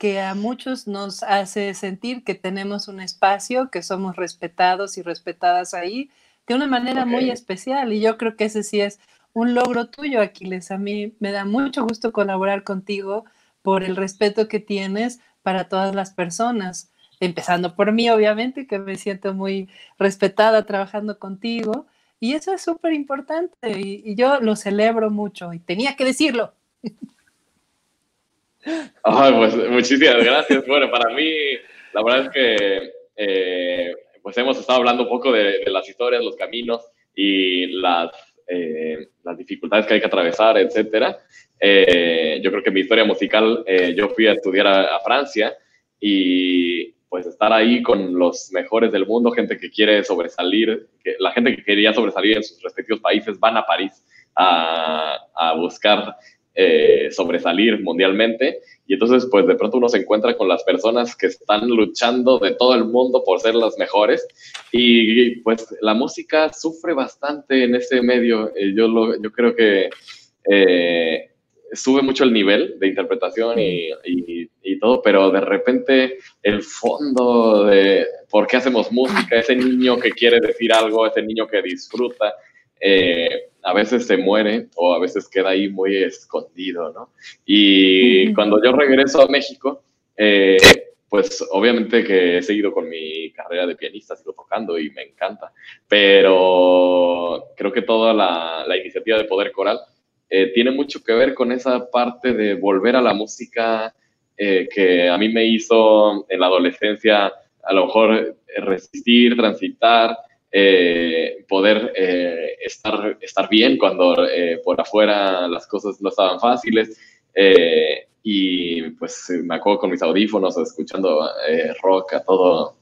que a muchos nos hace sentir que tenemos un espacio, que somos respetados y respetadas ahí, de una manera muy especial. Y yo creo que ese sí es un logro tuyo, Aquiles. A mí me da mucho gusto colaborar contigo por el respeto que tienes para todas las personas, empezando por mí, obviamente, que me siento muy respetada trabajando contigo. Y eso es súper importante y, yo lo celebro mucho y tenía que decirlo. pues muchísimas gracias. Bueno, para mí, la verdad es que eh, pues hemos estado hablando un poco de, las historias, los caminos y las, eh, las dificultades que hay que atravesar, etcétera. Eh, yo creo que mi historia musical, eh, yo fui a estudiar a, Francia y pues estar ahí con los mejores del mundo, gente que quiere sobresalir, que, la gente que quería sobresalir en sus respectivos países van a París a, a buscar eh, sobresalir mundialmente. Y entonces, pues de pronto uno se encuentra con las personas que están luchando de todo el mundo por ser las mejores. Y pues la música sufre bastante en ese medio. Eh, yo, lo, yo creo que eh, sube mucho el nivel de interpretación y, y, todo, pero de repente el fondo de por qué hacemos música, ese niño que quiere decir algo, ese niño que disfruta, eh, a veces se muere o a veces queda ahí muy escondido, ¿no? Y cuando yo regreso a México, eh, pues obviamente que he seguido con mi carrera de pianista, sigo tocando y me encanta, pero creo que toda la, iniciativa de Poder Coral eh, tiene mucho que ver con esa parte de volver a la música eh, que a mí me hizo en la adolescencia a lo mejor resistir, transitar, eh, poder eh, estar, estar bien cuando eh, por afuera las cosas no estaban fáciles. y pues me acuerdo con mis audífonos escuchando rock a todo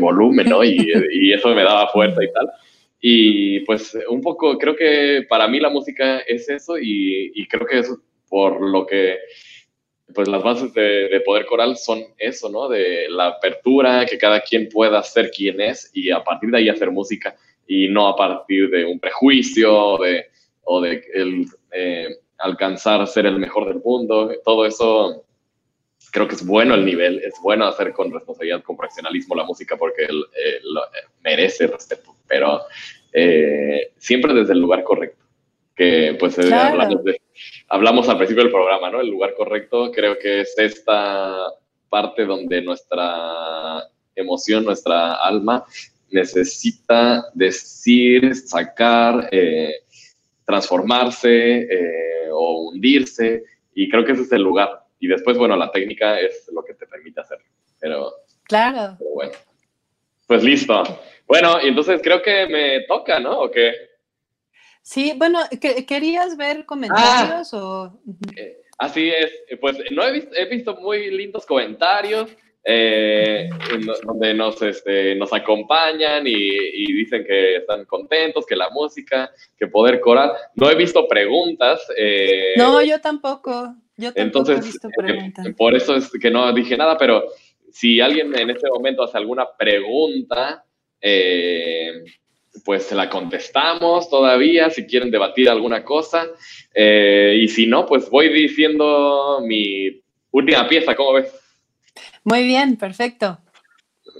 volumen, ¿no? Y, eso me daba fuerza y tal. Y pues un poco, creo que para mí la música es eso y, creo que es por lo que pues las bases de, de, poder coral son eso, ¿no? De la apertura, que cada quien pueda ser quien es y a partir de ahí hacer música y no a partir de un prejuicio o de, o de el, eh, alcanzar ser el mejor del mundo. Todo eso creo que es bueno el nivel, es bueno hacer con responsabilidad, con profesionalismo la música porque él, merece respeto, pero eh, siempre desde el lugar correcto. Que pues eh, hablamos, de- hablamos al principio del programa, ¿no? El lugar correcto creo que es esta parte donde nuestra emoción, nuestra alma necesita decir, sacar, eh, transformarse eh, o hundirse. Y creo que ese es el lugar. Y después, bueno, la técnica es lo que te permite hacerlo. Pero, Claro. pero bueno. Pues listo. Bueno, y entonces creo que me toca, ¿no? ¿O qué? Sí, bueno, ¿que- ¿querías ver comentarios o...? Ujú. Así es. Pues no he visto, he visto muy lindos comentarios eh, donde nos, este, nos acompañan y, y dicen que están contentos, que la música, que poder coral. No he visto preguntas. eh, No, yo tampoco. Yo Entonces, he visto eh, preguntas. por eso es que no dije nada, pero si alguien en este momento hace alguna pregunta, eh, pues se la contestamos todavía, si quieren debatir alguna cosa. Eh, y si no, pues voy diciendo mi última pieza, ¿cómo ves? Muy bien, perfecto.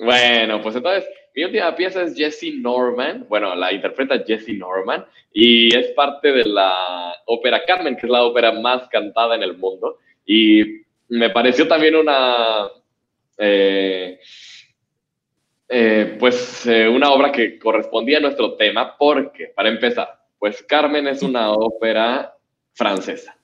Bueno, pues entonces, mi última pieza es Jessie Norman. Bueno, la interpreta Jessie Norman y es parte de la ópera Carmen, que es la ópera más cantada en el mundo. Y me pareció también una, eh, eh, pues, eh, una obra que correspondía a nuestro tema, porque, para empezar, pues Carmen es una ópera francesa,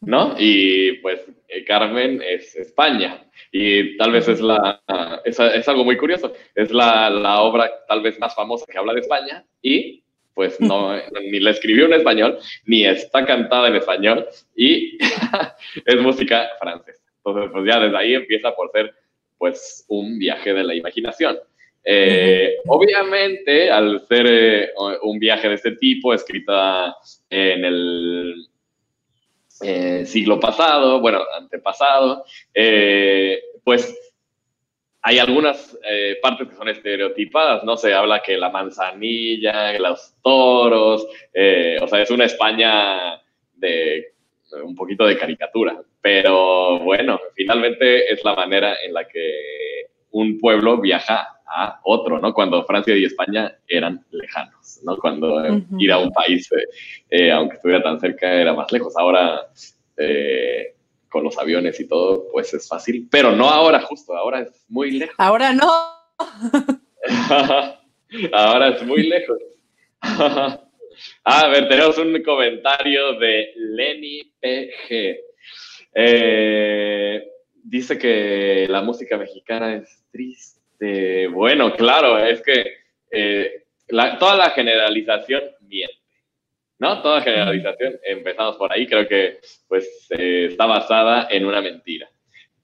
¿no? Y pues eh, Carmen es España. Y tal vez es, la, es, es algo muy curioso. Es la, la, obra tal vez más famosa que habla de España y pues no, ni la escribió en español, ni está cantada en español y es música francesa. Entonces, pues ya desde ahí empieza por ser pues un viaje de la imaginación. Eh, obviamente, al ser eh, un viaje de este tipo, escrita en el eh, siglo pasado, bueno, antepasado, eh, pues hay algunas eh, partes que son estereotipadas, ¿no? Se habla que la manzanilla, los toros, o sea, es una España de un poquito de caricatura, pero bueno, finalmente es la manera en la que un pueblo viaja a otro, ¿no? Cuando Francia y España eran lejanos, ¿no? Cuando uh -huh. ir a un país, eh, aunque estuviera tan cerca, era más lejos. Ahora, eh, con los aviones y todo, pues es fácil, pero no ahora, justo, ahora es muy lejos. Ahora no. ahora es muy lejos. a ver, tenemos un comentario de Lenny PG. Eh, dice que la música mexicana es triste. Bueno, claro, es que eh, la, toda la generalización miente. ¿no? Toda generalización, empezamos por ahí, creo que pues eh, está basada en una mentira.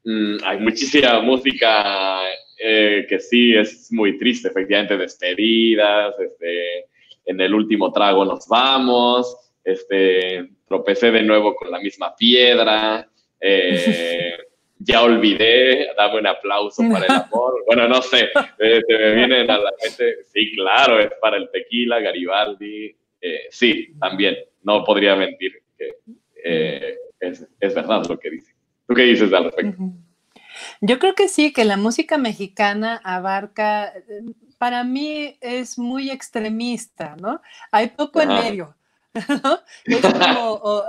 Mm, hay muchísima música eh, que sí es muy triste, efectivamente, despedidas, este, en el último trago nos vamos, este, tropecé de nuevo con la misma piedra, eh, ya olvidé, dame un aplauso para el amor, bueno, no sé, eh, se me vienen a la mente, sí, claro, es para el tequila, Garibaldi, eh, sí, también, no podría mentir que eh, es, es, verdad lo que dice. ¿Tú qué dices al respecto? Yo creo que sí, que la música mexicana abarca, para mí es muy extremista, ¿no? Hay poco Ajá. en medio, ¿no? Es como o,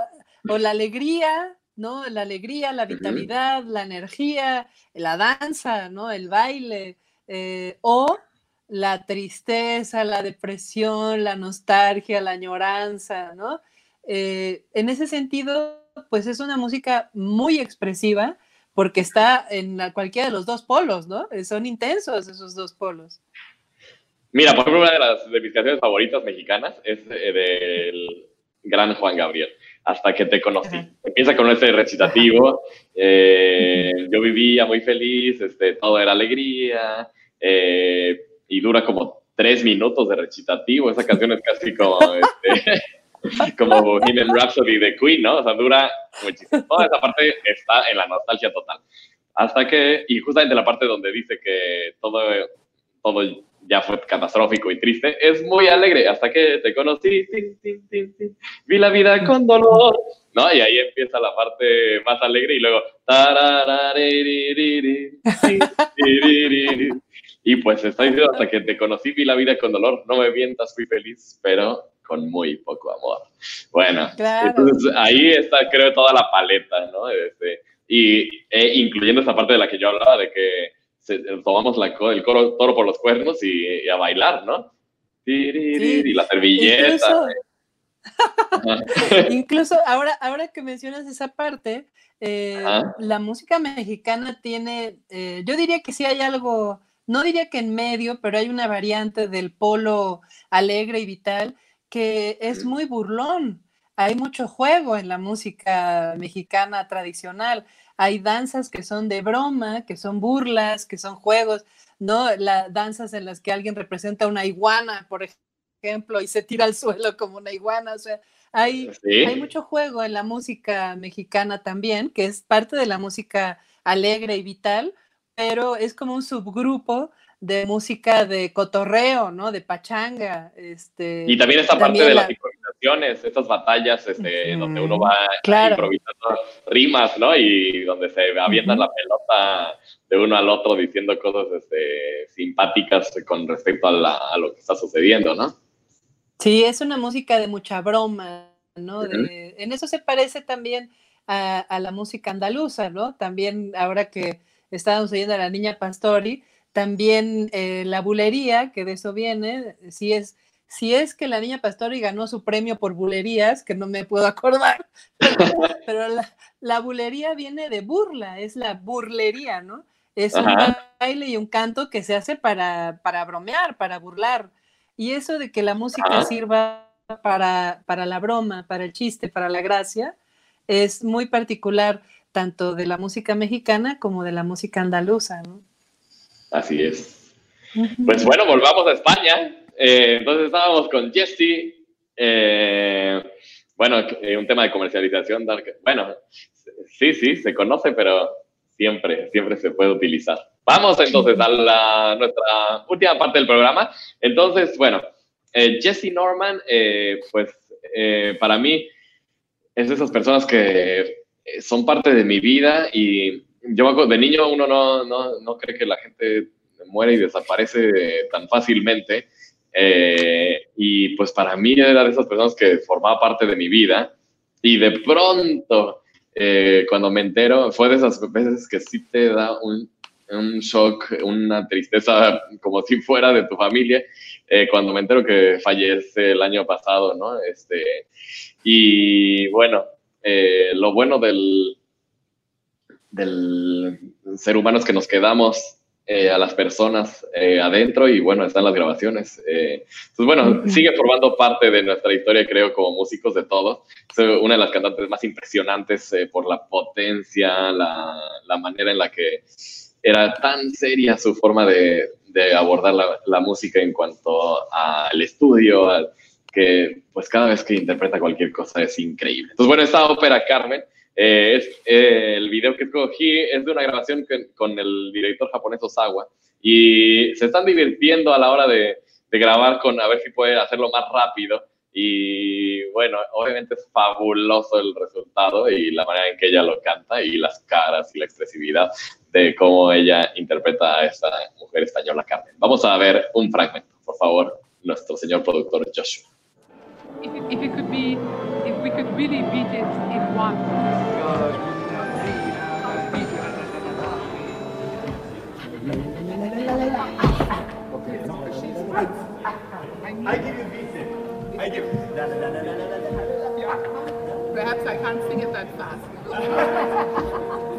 o, la alegría, ¿no? La alegría, la vitalidad, uh -huh. la energía, la danza, ¿no? El baile, eh, o la tristeza, la depresión, la nostalgia, la añoranza, ¿no? Eh, en ese sentido, pues es una música muy expresiva porque está en la, cualquiera de los dos polos, ¿no? Son intensos esos dos polos. Mira, por ejemplo, una de, las, de mis canciones favoritas mexicanas es eh, del gran Juan Gabriel, Hasta que te conocí. Ajá. Empieza con ese recitativo, eh, yo vivía muy feliz, este, todo era alegría, eh, y dura como tres minutos de recitativo. Esa canción es casi como. Este, como Bohemian Rhapsody de Queen, ¿no? O sea, dura muchísimo. Toda esa parte está en la nostalgia total. Hasta que, y justamente la parte donde dice que todo, todo ya fue catastrófico y triste, es muy alegre. Hasta que te conocí, tin, tin, tin, vi la vida con dolor. ¿No? Y ahí empieza la parte más alegre y luego. Y pues está diciendo hasta que te conocí, vi la vida con dolor. No me mientas, fui feliz, pero con muy poco amor. Bueno, Claro. entonces ahí está, creo, toda la paleta, ¿no? Este, y eh, incluyendo esa parte de la que yo hablaba, de que tomamos la, co- el coro, toro por los cuernos y, y a bailar, ¿no? Sí, Y la servilleta. Incluso, ahora, ahora que mencionas esa parte, eh, la música mexicana tiene, eh, yo diría que sí hay algo, no diría que en medio, pero hay una variante del polo alegre y vital que es muy burlón. Hay mucho juego en la música mexicana tradicional. Hay danzas que son de broma, que son burlas, que son juegos, ¿no? Las danzas en las que alguien representa una iguana, por ejemplo, y se tira al suelo como una iguana. O sea, hay, Sí. hay mucho juego en la música mexicana también, que es parte de la música alegre y vital, pero es como un subgrupo de música de cotorreo, ¿no? De pachanga. Este, Y también esta parte también de la- las improvisaciones, estas batallas este, donde uno va claro. improvisando rimas, ¿no? Y donde se avientan la pelota de uno al otro diciendo cosas este, simpáticas con respecto a, la- a lo que está sucediendo, ¿no? Sí, es una música de mucha broma, ¿no? De- en eso se parece también a, a la música andaluza, ¿no? También ahora que estábamos oyendo a la niña Pastori, también eh, la bulería, que de eso viene, si es, si es que la niña Pastori ganó su premio por bulerías, que no me puedo acordar, pero la, la bulería viene de burla, es la burlería, ¿no? Es un baile y un canto que se hace para, para bromear, para burlar. Y eso de que la música Ajá. sirva para, para la broma, para el chiste, para la gracia, es muy particular tanto de la música mexicana como de la música andaluza, ¿no? Así es. Pues bueno, volvamos a España. Eh, entonces estábamos con Jesse. eh, bueno, eh, un tema de comercialización. Bueno, sí, sí, se conoce, pero siempre, siempre se puede utilizar. Vamos entonces a la, nuestra última parte del programa. Entonces, bueno, Jesse Norman, eh, pues para mí es de esas personas que son parte de mi vida y yo de niño uno no, no, no cree que la gente muere y desaparece tan fácilmente. Eh, y pues para mí era de esas personas que formaba parte de mi vida. Y de pronto, eh, cuando me entero, fue de esas veces que sí te da un, un shock, una tristeza como si fuera de tu familia, eh, cuando me entero que fallece el año pasado, ¿no? Este, y bueno, eh, lo bueno del, del ser humano es que nos quedamos eh, a las personas eh, adentro y bueno, están las grabaciones. Eh, pues bueno, sigue formando parte de nuestra historia, creo, como músicos de todos. Es una de las cantantes más impresionantes eh, por la potencia, la, la manera en la que era tan seria su forma de, de abordar la, la música en cuanto al estudio, al- que pues cada vez que interpreta cualquier cosa es increíble. Entonces, bueno, esta ópera Carmen, eh, es, eh, el video que escogí es de una grabación con el director japonés Osawa y se están divirtiendo a la hora de, grabar con a ver si puede hacerlo más rápido y bueno, obviamente es fabuloso el resultado y la manera en que ella lo canta y las caras y la expresividad de cómo ella interpreta a esta mujer española Carmen. Vamos a ver un fragmento, por favor, nuestro señor productor Joshua. Could be, if we could really beat it in one. I give you beats. I give. Perhaps I can't sing it that fast.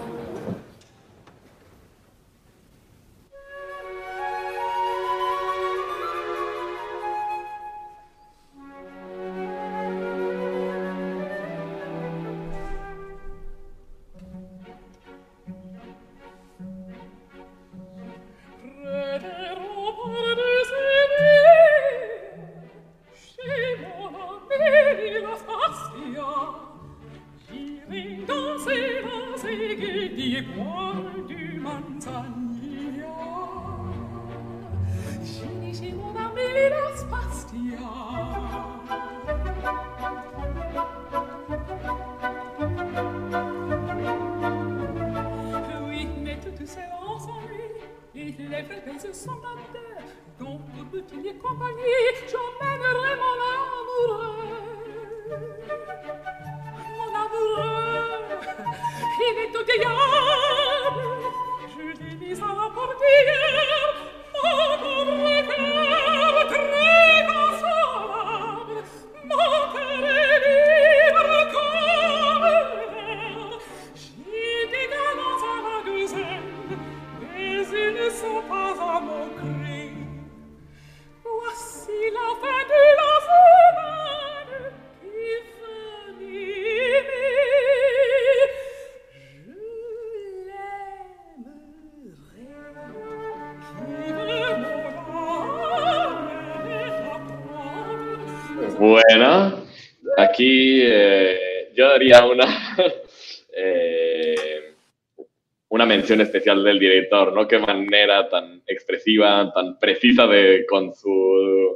una mención especial del director, ¿no? Qué manera tan expresiva, tan precisa de con su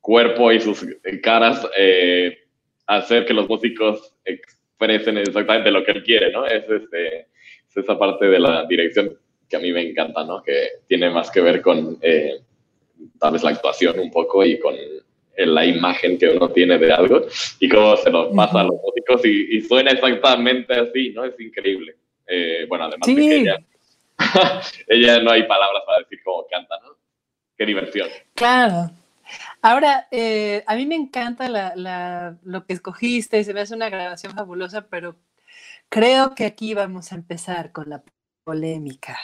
cuerpo y sus caras eh, hacer que los músicos expresen exactamente lo que él quiere, ¿no? Es, este, es esa parte de la dirección que a mí me encanta, ¿no? Que tiene más que ver con eh, tal vez la actuación un poco y con eh, la imagen que uno tiene de algo y cómo se lo pasa a los músicos y, y suena exactamente así, ¿no? Es increíble. Eh, bueno, además de que ella, ella no hay palabras para decir cómo canta, ¿no? Qué diversión. Claro. Ahora, eh, a mí me encanta la, la- lo que escogiste, se me hace una grabación fabulosa, pero creo que aquí vamos a empezar con la polémica.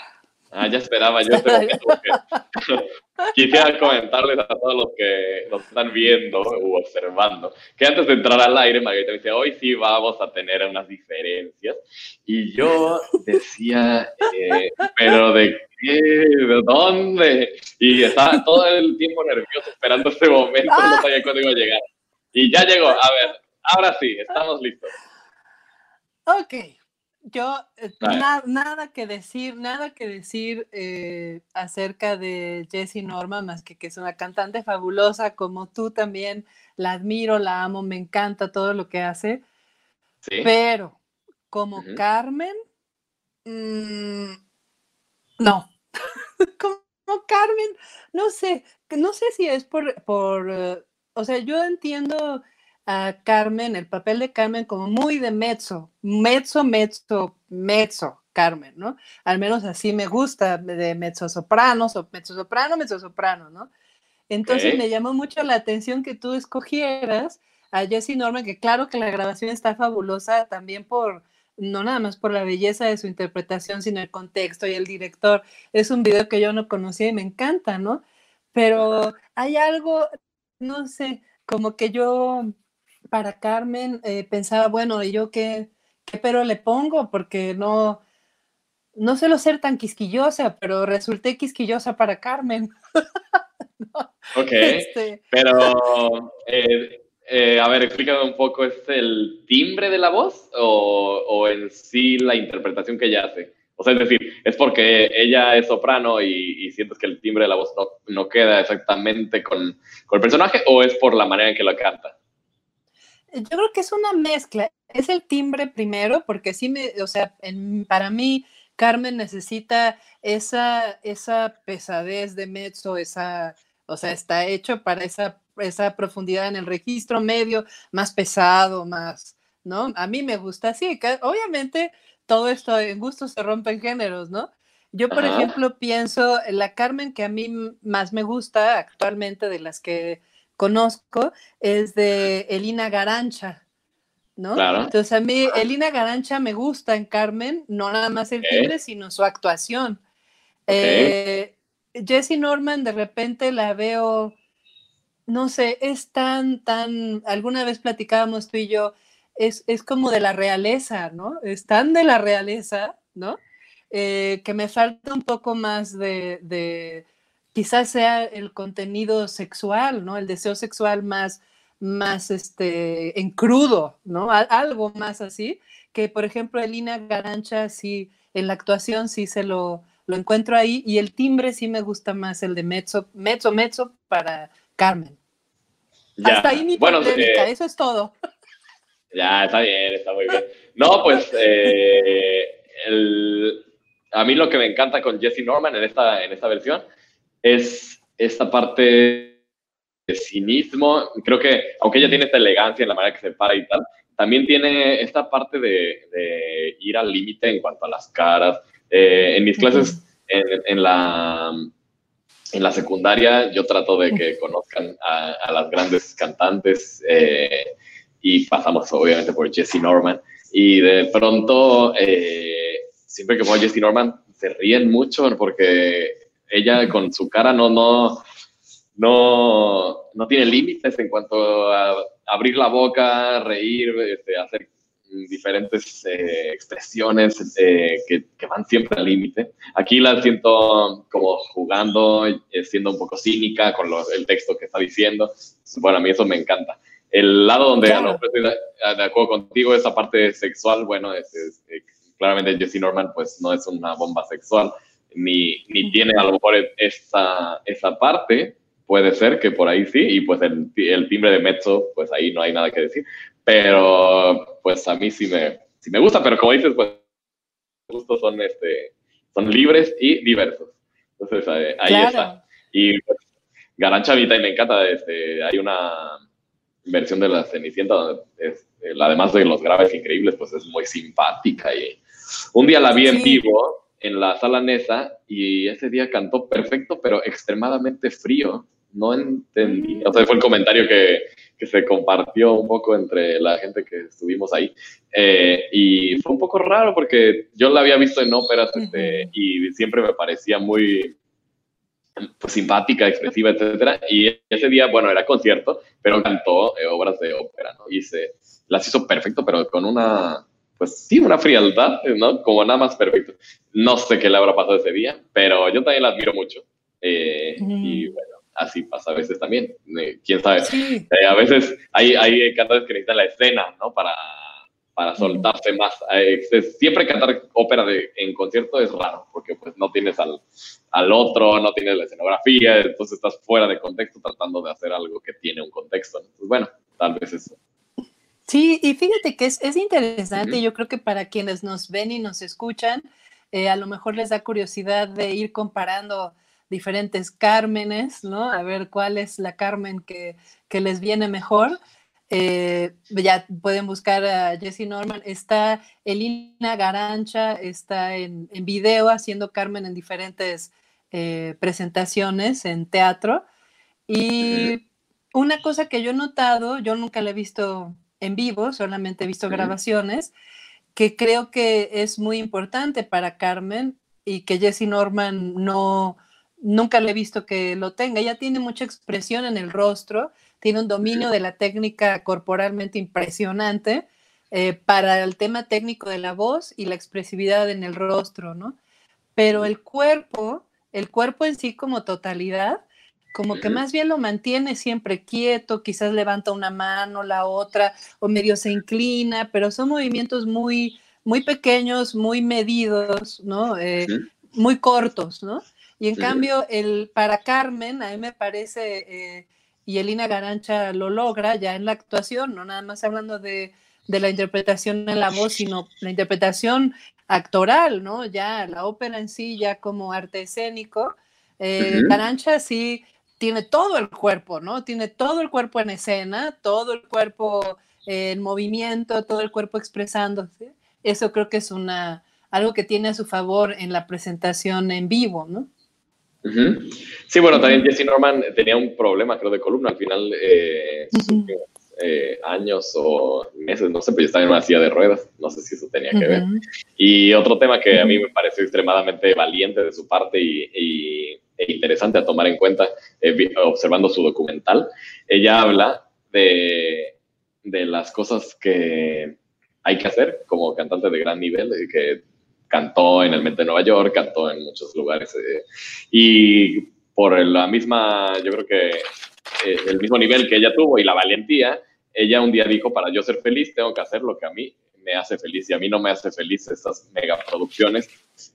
Ah, ya esperaba yo porque quisiera comentarles a todos los que nos están viendo u observando que antes de entrar al aire, Margarita me decía, hoy sí vamos a tener unas diferencias. Y yo decía, eh, ¿pero de qué? ¿De dónde? Y estaba todo el tiempo nervioso esperando ese momento, no sabía cuándo iba a llegar. Y ya llegó, a ver, ahora sí, estamos listos. Ok, yo eh, na- nada que decir, nada que decir eh, acerca de Jessie Norman, más que que es una cantante fabulosa, como tú también, la admiro, la amo, me encanta todo lo que hace, ¿Sí? pero como. Carmen, mm, no, como Carmen, no sé, no sé si es por, por, eh, o sea, yo entiendo a Carmen, el papel de Carmen como muy de mezzo, mezzo, mezzo, mezzo, Carmen, ¿no? Al menos así me gusta, de mezzo soprano, so, mezzo soprano, mezzo soprano, ¿no? Entonces me llamó mucho la atención que tú escogieras a Jessie Norman, que claro que la grabación está fabulosa también por, no nada más por la belleza de su interpretación, sino el contexto y el director. Es un video que yo no conocía y me encanta, ¿no? Pero hay algo, no sé, como que yo para Carmen eh, pensaba, bueno, ¿y yo qué, qué pero le pongo? Porque no, no suelo ser tan quisquillosa, pero resulté quisquillosa para Carmen. Ok. Este, Pero, eh, eh, a ver, explícame un poco, ¿es el timbre de la voz o, o en sí la interpretación que ella hace? O sea, es decir, ¿es porque ella es soprano y, y sientes que el timbre de la voz no, no queda exactamente con, con el personaje o es por la manera en que lo canta? Yo creo que es una mezcla. Es el timbre primero, porque sí me, o sea, en- para mí Carmen necesita esa, esa pesadez de mezzo, esa, o sea, está hecho para esa, esa profundidad en el registro medio, más pesado, más, ¿no? A mí me gusta así. Obviamente todo esto en gusto se rompen géneros, ¿no? Yo, por Ajá. ejemplo, pienso en la Carmen que a mí más me gusta actualmente de las que conozco es de Elina Garancha, ¿no? Claro. Entonces a mí Elina Garancha me gusta en Carmen, no nada más el Ok. timbre, sino su actuación. Eh, Jessie Norman de repente la veo, no sé, es tan, tan, alguna vez platicábamos tú y yo, es, es como de la realeza, ¿no? Es tan de la realeza, ¿no? Eh, que me falta un poco más de, de, quizás sea el contenido sexual, ¿no? El deseo sexual más, más este, en crudo, ¿no? Al- algo más así, que por ejemplo Elina Garancha sí, en la actuación sí se lo, lo encuentro ahí y el timbre sí me gusta más el de mezzo, mezzo, mezzo para Carmen. Ya. Hasta ahí mi Bueno, eh, eso es todo. Ya, está bien, está muy bien. No, pues eh, el- a mí lo que me encanta con Jesse Norman en esta, en esta versión es esta parte de cinismo. Creo que, aunque ella tiene esta elegancia en la manera que se para y tal, también tiene esta parte de, de ir al límite en cuanto a las caras. Eh, en mis clases, en, en la, en la secundaria, yo trato de que conozcan a, a las grandes cantantes. eh, y pasamos obviamente por Jesse Norman y de pronto eh, siempre que pongo a Jesse Norman se ríen mucho porque ella con su cara no no no no tiene límites en cuanto a abrir la boca reír este, hacer diferentes eh, expresiones eh, que, que van siempre al límite. Aquí la siento como jugando, eh, siendo un poco cínica con lo- el texto que está diciendo. Bueno, a mí eso me encanta. El lado donde a lo mejor estoy de, acuerdo contigo, esa parte sexual, bueno, es, es- eh, claramente Jesse Norman pues no es una bomba sexual, ni, ni tiene a lo mejor esa, esa parte, puede ser que por ahí sí, y pues el, el timbre de mezzo, pues ahí no hay nada que decir, pero pues a mí sí me, sí me gusta, pero como dices, pues gustos son, este, son libres y diversos. Entonces ahí Claro. está. Y pues, Garancha Vita, y me encanta, este, hay una versión de la Cenicienta donde es, eh, además de los graves increíbles, pues es muy simpática. Y un día la vi en vivo en la sala Nesa y ese día cantó perfecto, pero extremadamente frío. No entendí. O sea, fue el comentario que, que se compartió un poco entre la gente que estuvimos ahí. Eh, y fue un poco raro porque yo la había visto en óperas este, y siempre me parecía muy pues, simpática, expresiva, etcétera. Y ese día, bueno, era concierto, pero cantó eh, obras de ópera, ¿no? Y se las hizo perfecto, pero con una, pues sí, una frialdad, ¿no? Como nada más perfecto. No sé qué le habrá pasado ese día, pero yo también la admiro mucho. Eh, Y Mm. bueno, así pasa a veces también. Eh, ¿Quién sabe? Sí, Eh, a veces hay, hay cantantes que necesitan la escena, ¿no? Para, para soltarse más. Eh, siempre cantar ópera de- en concierto es raro, porque pues no tienes al, al otro, no tienes la escenografía, entonces estás fuera de contexto tratando de hacer algo que tiene un contexto. ¿no? Pues bueno, tal vez eso. Sí, y fíjate que es, es interesante, yo creo que para quienes nos ven y nos escuchan, eh, a lo mejor les da curiosidad de ir comparando diferentes Cármenes, ¿no? A ver cuál es la Carmen que, que les viene mejor. Eh, ya pueden buscar a Jessie Norman. Está Elina Garancha, está en, en video haciendo Carmen en diferentes eh, presentaciones en teatro. Y una cosa que yo he notado, yo nunca la he visto en vivo, solamente he visto grabaciones, que creo que es muy importante para Carmen y que Jessie Norman no, nunca le he visto que lo tenga. Ella tiene mucha expresión en el rostro, tiene un dominio de la técnica corporalmente impresionante eh, para el tema técnico de la voz y la expresividad en el rostro, ¿no? Pero el cuerpo, el cuerpo en sí como totalidad, como que más bien lo mantiene siempre quieto, quizás levanta una mano, la otra, o medio se inclina, pero son movimientos muy, muy pequeños, muy medidos, ¿no? Eh, muy cortos, ¿no? Y en cambio, el, para Carmen, a mí me parece, eh, y Elina Garancha lo logra ya en la actuación, no nada más hablando de, de la interpretación en la voz, sino la interpretación actoral, ¿no? Ya la ópera en sí, ya como arte escénico. Eh. Garancha sí tiene todo el cuerpo, ¿no? Tiene todo el cuerpo en escena, todo el cuerpo en movimiento, todo el cuerpo expresándose. Eso creo que es una, algo que tiene a su favor en la presentación en vivo, ¿no? Sí, bueno, también Jesse Norman tenía un problema, creo, de columna. Al final, eh, Ujú. Eh, años o meses, no sé, pero yo estaba en una silla de ruedas. No sé si eso tenía que ver. Ujú. Y otro tema que a mí me pareció extremadamente valiente de su parte y, y- e interesante a tomar en cuenta, eh, observando su documental, ella habla de, de las cosas que hay que hacer como cantante de gran nivel, y que cantó en el Met de Nueva York, cantó en muchos lugares, eh, y por la misma, yo creo que eh, el mismo nivel que ella tuvo y la valentía, ella un día dijo, para yo ser feliz tengo que hacer lo que a mí me hace feliz y a mí no me hace feliz estas megaproducciones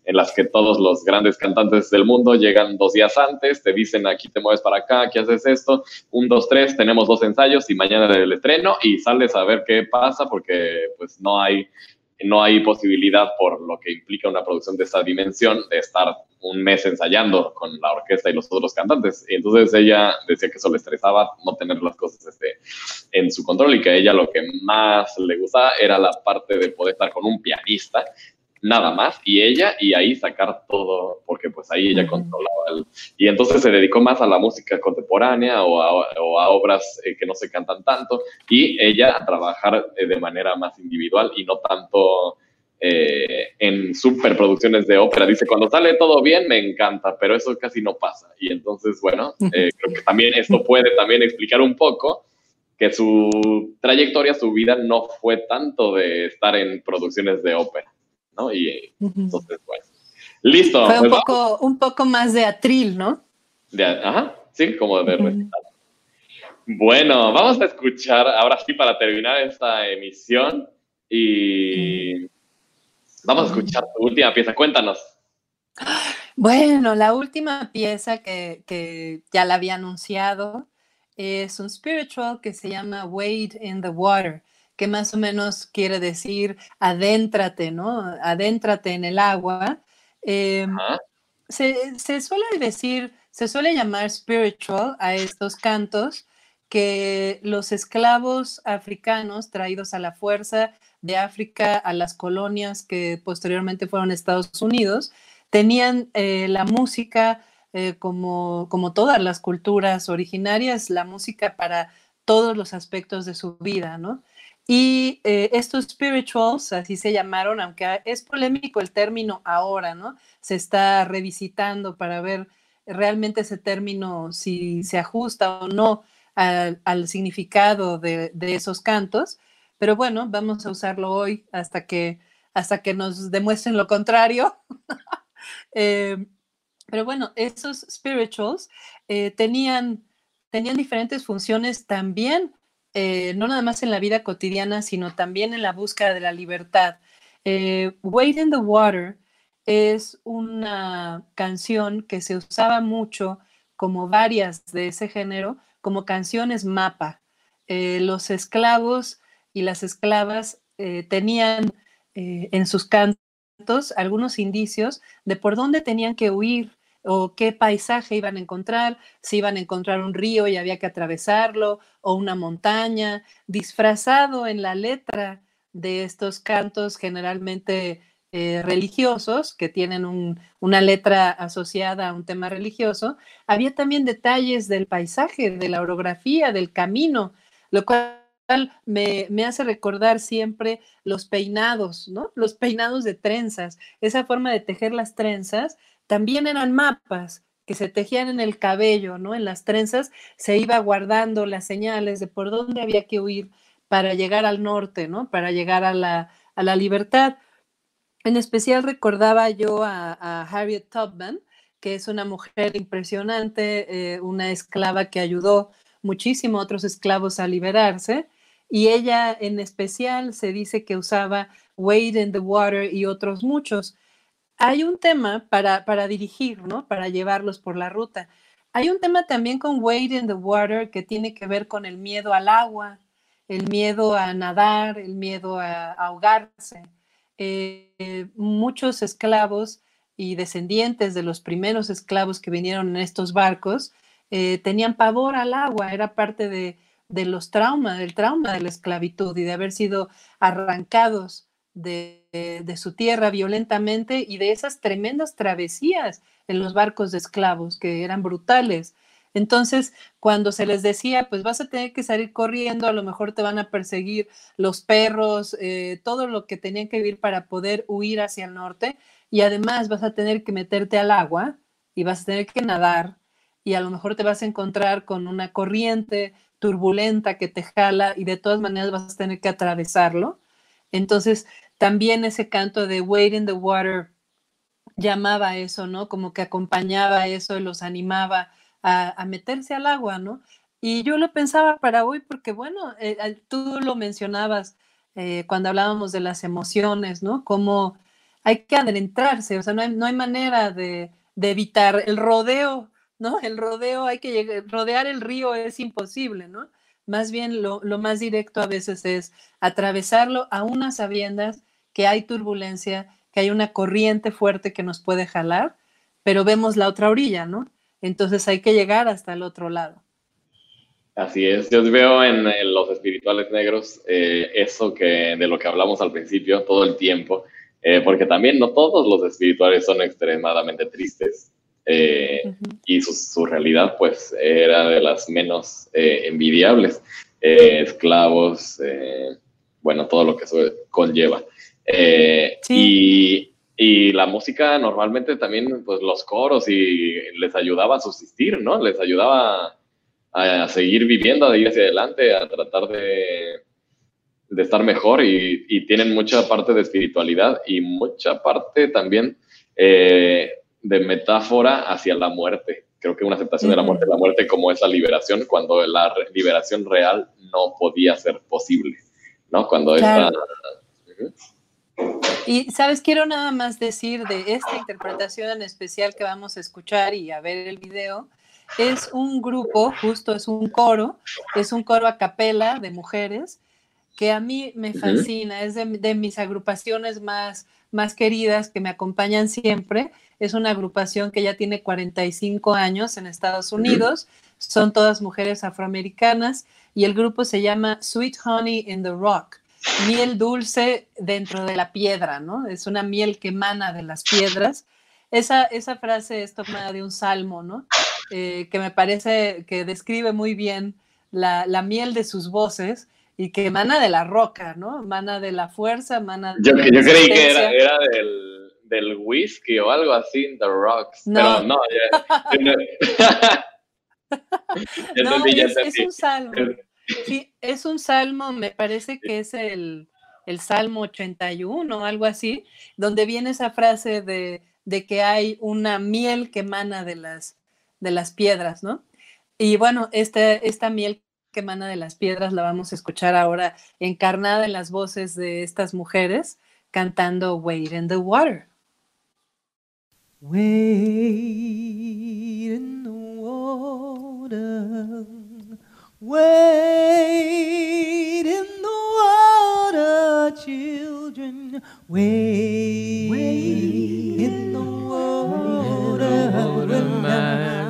en las que todos los grandes cantantes del mundo llegan dos días antes, te dicen aquí te mueves para acá, aquí haces esto, un, dos, tres, tenemos dos ensayos y mañana el estreno y sales a ver qué pasa porque pues no hay no hay posibilidad por lo que implica una producción de esa dimensión de estar un mes ensayando con la orquesta y los otros cantantes. Y entonces ella decía que eso le estresaba no tener las cosas este, en su control y que a ella lo que más le gustaba era la parte de poder estar con un pianista, nada más, y ella, y ahí sacar todo, porque pues ahí ella controlaba el... Y entonces se dedicó más a la música contemporánea o a, o a obras eh, que no se cantan tanto, y ella a trabajar eh, de manera más individual y no tanto eh, en superproducciones de ópera. Dice, cuando sale todo bien, me encanta, pero eso casi no pasa. Y entonces, bueno, eh, creo que también esto puede también explicar un poco que su trayectoria, su vida no fue tanto de estar en producciones de ópera, ¿no? Y entonces, pues, listo. Fue un pues poco, un poco más de atril, ¿no? de- ajá, sí, como de recital. Bueno, vamos a escuchar ahora sí para terminar esta emisión y vamos a escuchar tu última pieza. Cuéntanos. Bueno, la última pieza que, que ya la había anunciado es un spiritual que se llama Wade in the Water, que más o menos quiere decir adéntrate, ¿no? Adéntrate en el agua. Eh, se, se suele decir, se suele llamar spiritual a estos cantos que los esclavos africanos traídos a la fuerza de África a las colonias que posteriormente fueron Estados Unidos, tenían eh, la música eh, como, como todas las culturas originarias, la música para todos los aspectos de su vida, ¿no? Y eh, estos spirituals, así se llamaron, aunque es polémico el término ahora, ¿no? Se está revisitando para ver realmente ese término, si se ajusta o no al, significado de, de esos cantos. Pero bueno, vamos a usarlo hoy hasta que, hasta que nos demuestren lo contrario. Eh, pero bueno, esos spirituals eh, tenían, tenían diferentes funciones también, eh, no nada más en la vida cotidiana, sino también en la búsqueda de la libertad. Eh, Wade in the Water es una canción que se usaba mucho, como varias de ese género, como canciones mapa. Eh, los esclavos y las esclavas eh, tenían en sus cantos algunos indicios de por dónde tenían que huir o qué paisaje iban a encontrar, si iban a encontrar un río y había que atravesarlo, o una montaña, disfrazado en la letra de estos cantos generalmente eh, religiosos, que tienen un- una letra asociada a un tema religioso, había también detalles del paisaje, de la orografía, del camino, lo cual me, me hace recordar siempre los peinados, ¿no? Los peinados de trenzas, esa forma de tejer las trenzas también eran mapas que se tejían en el cabello, ¿no? En las trenzas se iba guardando las señales de por dónde había que huir para llegar al norte, ¿no? Para llegar a la, a la libertad. En especial recordaba yo a, Harriet Tubman, que es una mujer impresionante, eh, una esclava que ayudó muchísimo a otros esclavos a liberarse, y ella en especial se dice que usaba Wade in the Water y otros muchos. Hay un tema para, para dirigir, ¿no? Para llevarlos por la ruta. Hay un tema también con Wade in the Water que tiene que ver con el miedo al agua, el miedo a nadar, el miedo a, ahogarse. Eh, muchos esclavos y descendientes de los primeros esclavos que vinieron en estos barcos eh, tenían pavor al agua, era parte de, de los traumas, del trauma de la esclavitud y de haber sido arrancados de, de, su tierra violentamente y de esas tremendas travesías en los barcos de esclavos que eran brutales. Entonces, cuando se les decía, pues vas a tener que salir corriendo, a lo mejor te van a perseguir los perros, eh, todo lo que tenían que vivir para poder huir hacia el norte, y además vas a tener que meterte al agua y vas a tener que nadar, y a lo mejor te vas a encontrar con una corriente turbulenta que te jala y de todas maneras vas a tener que atravesarlo. Entonces, también ese canto de Wade in the Water llamaba eso, ¿no? Como que acompañaba eso los animaba a, a, meterse al agua, ¿no? Y yo lo pensaba para hoy porque, bueno, eh, tú lo mencionabas eh, cuando hablábamos de las emociones, ¿no? Como hay que adentrarse, o sea, no hay, no hay manera de, de, evitar el rodeo, ¿no? El rodeo, hay que llegar, rodear el río es imposible, ¿no? Más bien lo, lo más directo a veces es atravesarlo a unas sabiendas que hay turbulencia, que hay una corriente fuerte que nos puede jalar, pero vemos la otra orilla, ¿no? Entonces hay que llegar hasta el otro lado. Así es, yo veo en, en los espirituales negros eh, eso que de lo que hablamos al principio todo el tiempo, eh, porque también no todos los espirituales son extremadamente tristes eh, uh -huh. y su, su, realidad pues era de las menos envidiables, esclavos, bueno, todo lo que eso conlleva. Sí. Y y la música normalmente también, pues los coros y les ayudaba a subsistir, ¿no? Les ayudaba a seguir viviendo, a ir hacia adelante, a tratar de, de estar mejor y, y tienen mucha parte de espiritualidad y mucha parte también eh, de metáfora hacia la muerte. Creo que una aceptación de la muerte, la muerte como esa liberación, cuando la re- liberación real no podía ser posible, ¿no? Cuando Claro. esta... Ujú. Y, ¿sabes? Quiero nada más decir de esta interpretación en especial que vamos a escuchar y a ver el video. Es un grupo, justo es un coro, es un coro a capela de mujeres que a mí me fascina, es de, de mis agrupaciones más, más queridas que me acompañan siempre. Es una agrupación que ya tiene 45 años en Estados. Unidos, son todas mujeres afroamericanas y el grupo se llama Sweet Honey in the Rock miel dulce dentro de la piedra, ¿no? Es una miel que emana de las piedras. Esa, esa frase es tomada de un salmo, ¿no? Eh, que me parece que describe muy bien la, la miel de sus voces y que emana de la roca, ¿no? Emana de la fuerza, emana de Yo, la yo creí que era, del, del whisky o algo así, The Rocks. No. Pero no, ya. ya No, es, un salmo. Sí, es un salmo, me parece que es el, el Salmo 81 o algo así, donde viene esa frase de, de que hay una miel que emana de las, de las piedras, ¿no? Y bueno, este, esta miel que emana de las piedras la vamos a escuchar ahora encarnada en las voces de estas mujeres cantando Wade in the Water. Wade in the water, wade in the water, children. Wade, in the water, when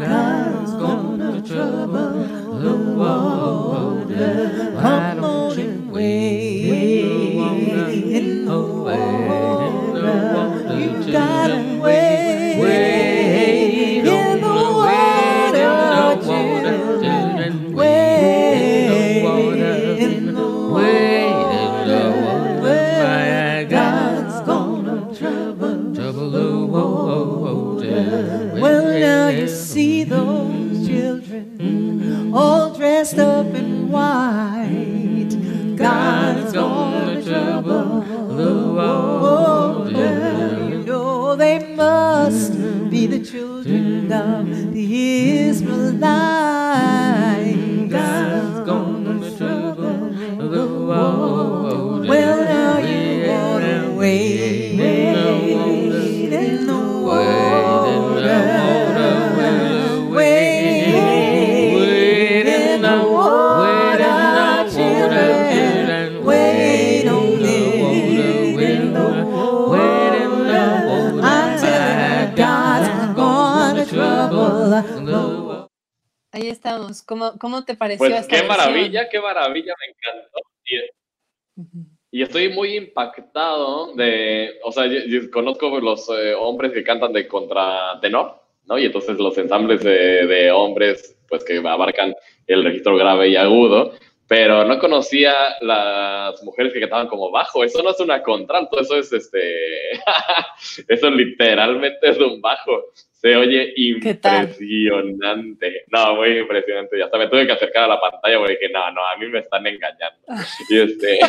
God's gonna trouble the water. Come on and wade in the water. You gotta wade the children of the Israelites. Ahí estamos. ¿Cómo, cómo te pareció Pues esta qué versión? maravilla, qué maravilla, me encantó. Y, estoy muy impactado de, o sea, yo, yo conozco los eh, hombres que cantan de contratenor, ¿no? Y entonces los ensambles de, de hombres, pues que abarcan el registro grave y agudo, pero no conocía las mujeres que cantaban como bajo. Eso no es una contralto, eso es este, eso literalmente es un bajo. Se oye impresionante. No, muy impresionante. Y hasta me tuve que acercar a la pantalla porque dije, no, no, a mí me están engañando. Y este,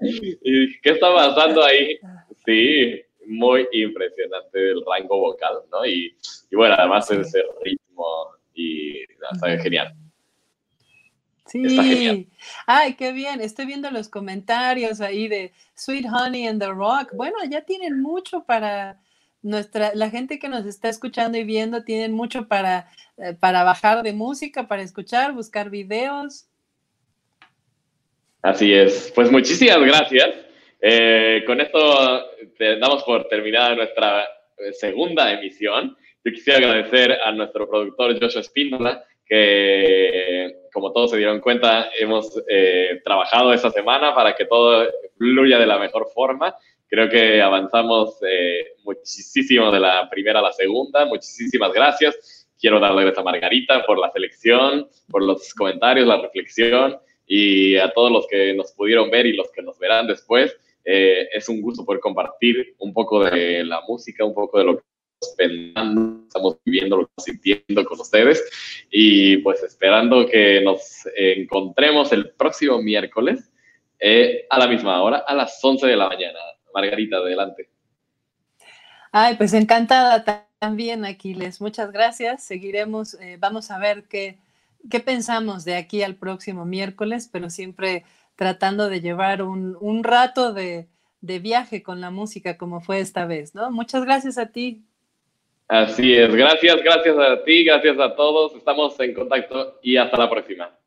y ¿qué está pasando ahí? Sí, muy impresionante el rango vocal, ¿no? Y, y bueno, además ese ritmo y está genial. Está Sí. genial. Ay, qué bien. Estoy viendo los comentarios ahí de Sweet Honey and the Rock. Bueno, ya tienen mucho para nuestra, la gente que nos está escuchando y viendo, tienen mucho para, eh, para bajar de música, para escuchar, buscar videos. Así es. Pues muchísimas gracias. Eh, con esto te damos por terminada nuestra eh, segunda emisión. Yo quisiera agradecer a nuestro productor Joshua Espíndola, que como todos se dieron cuenta, hemos eh, trabajado esta semana para que todo fluya de la mejor forma. Creo que avanzamos eh, muchísimo de la primera a la segunda. Muchísimas gracias. Quiero darle gracias a Margarita por la selección, por los comentarios, la reflexión y a todos los que nos pudieron ver y los que nos verán después. Eh, es un gusto poder compartir un poco de la música, un poco de lo pensando, estamos viviendo, lo que estamos sintiendo con ustedes y pues esperando que nos encontremos el próximo miércoles eh, a la misma hora, a las 11 de la mañana. Margarita, adelante. Ay, pues encantada ta- también, Aquiles. Muchas gracias. Seguiremos, eh, vamos a ver qué, qué pensamos de aquí al próximo miércoles, pero siempre tratando de llevar un, un rato de, de viaje con la música como fue esta vez, ¿no? Muchas gracias a ti. Así es, gracias, gracias a ti, gracias a todos, estamos en contacto y hasta la próxima.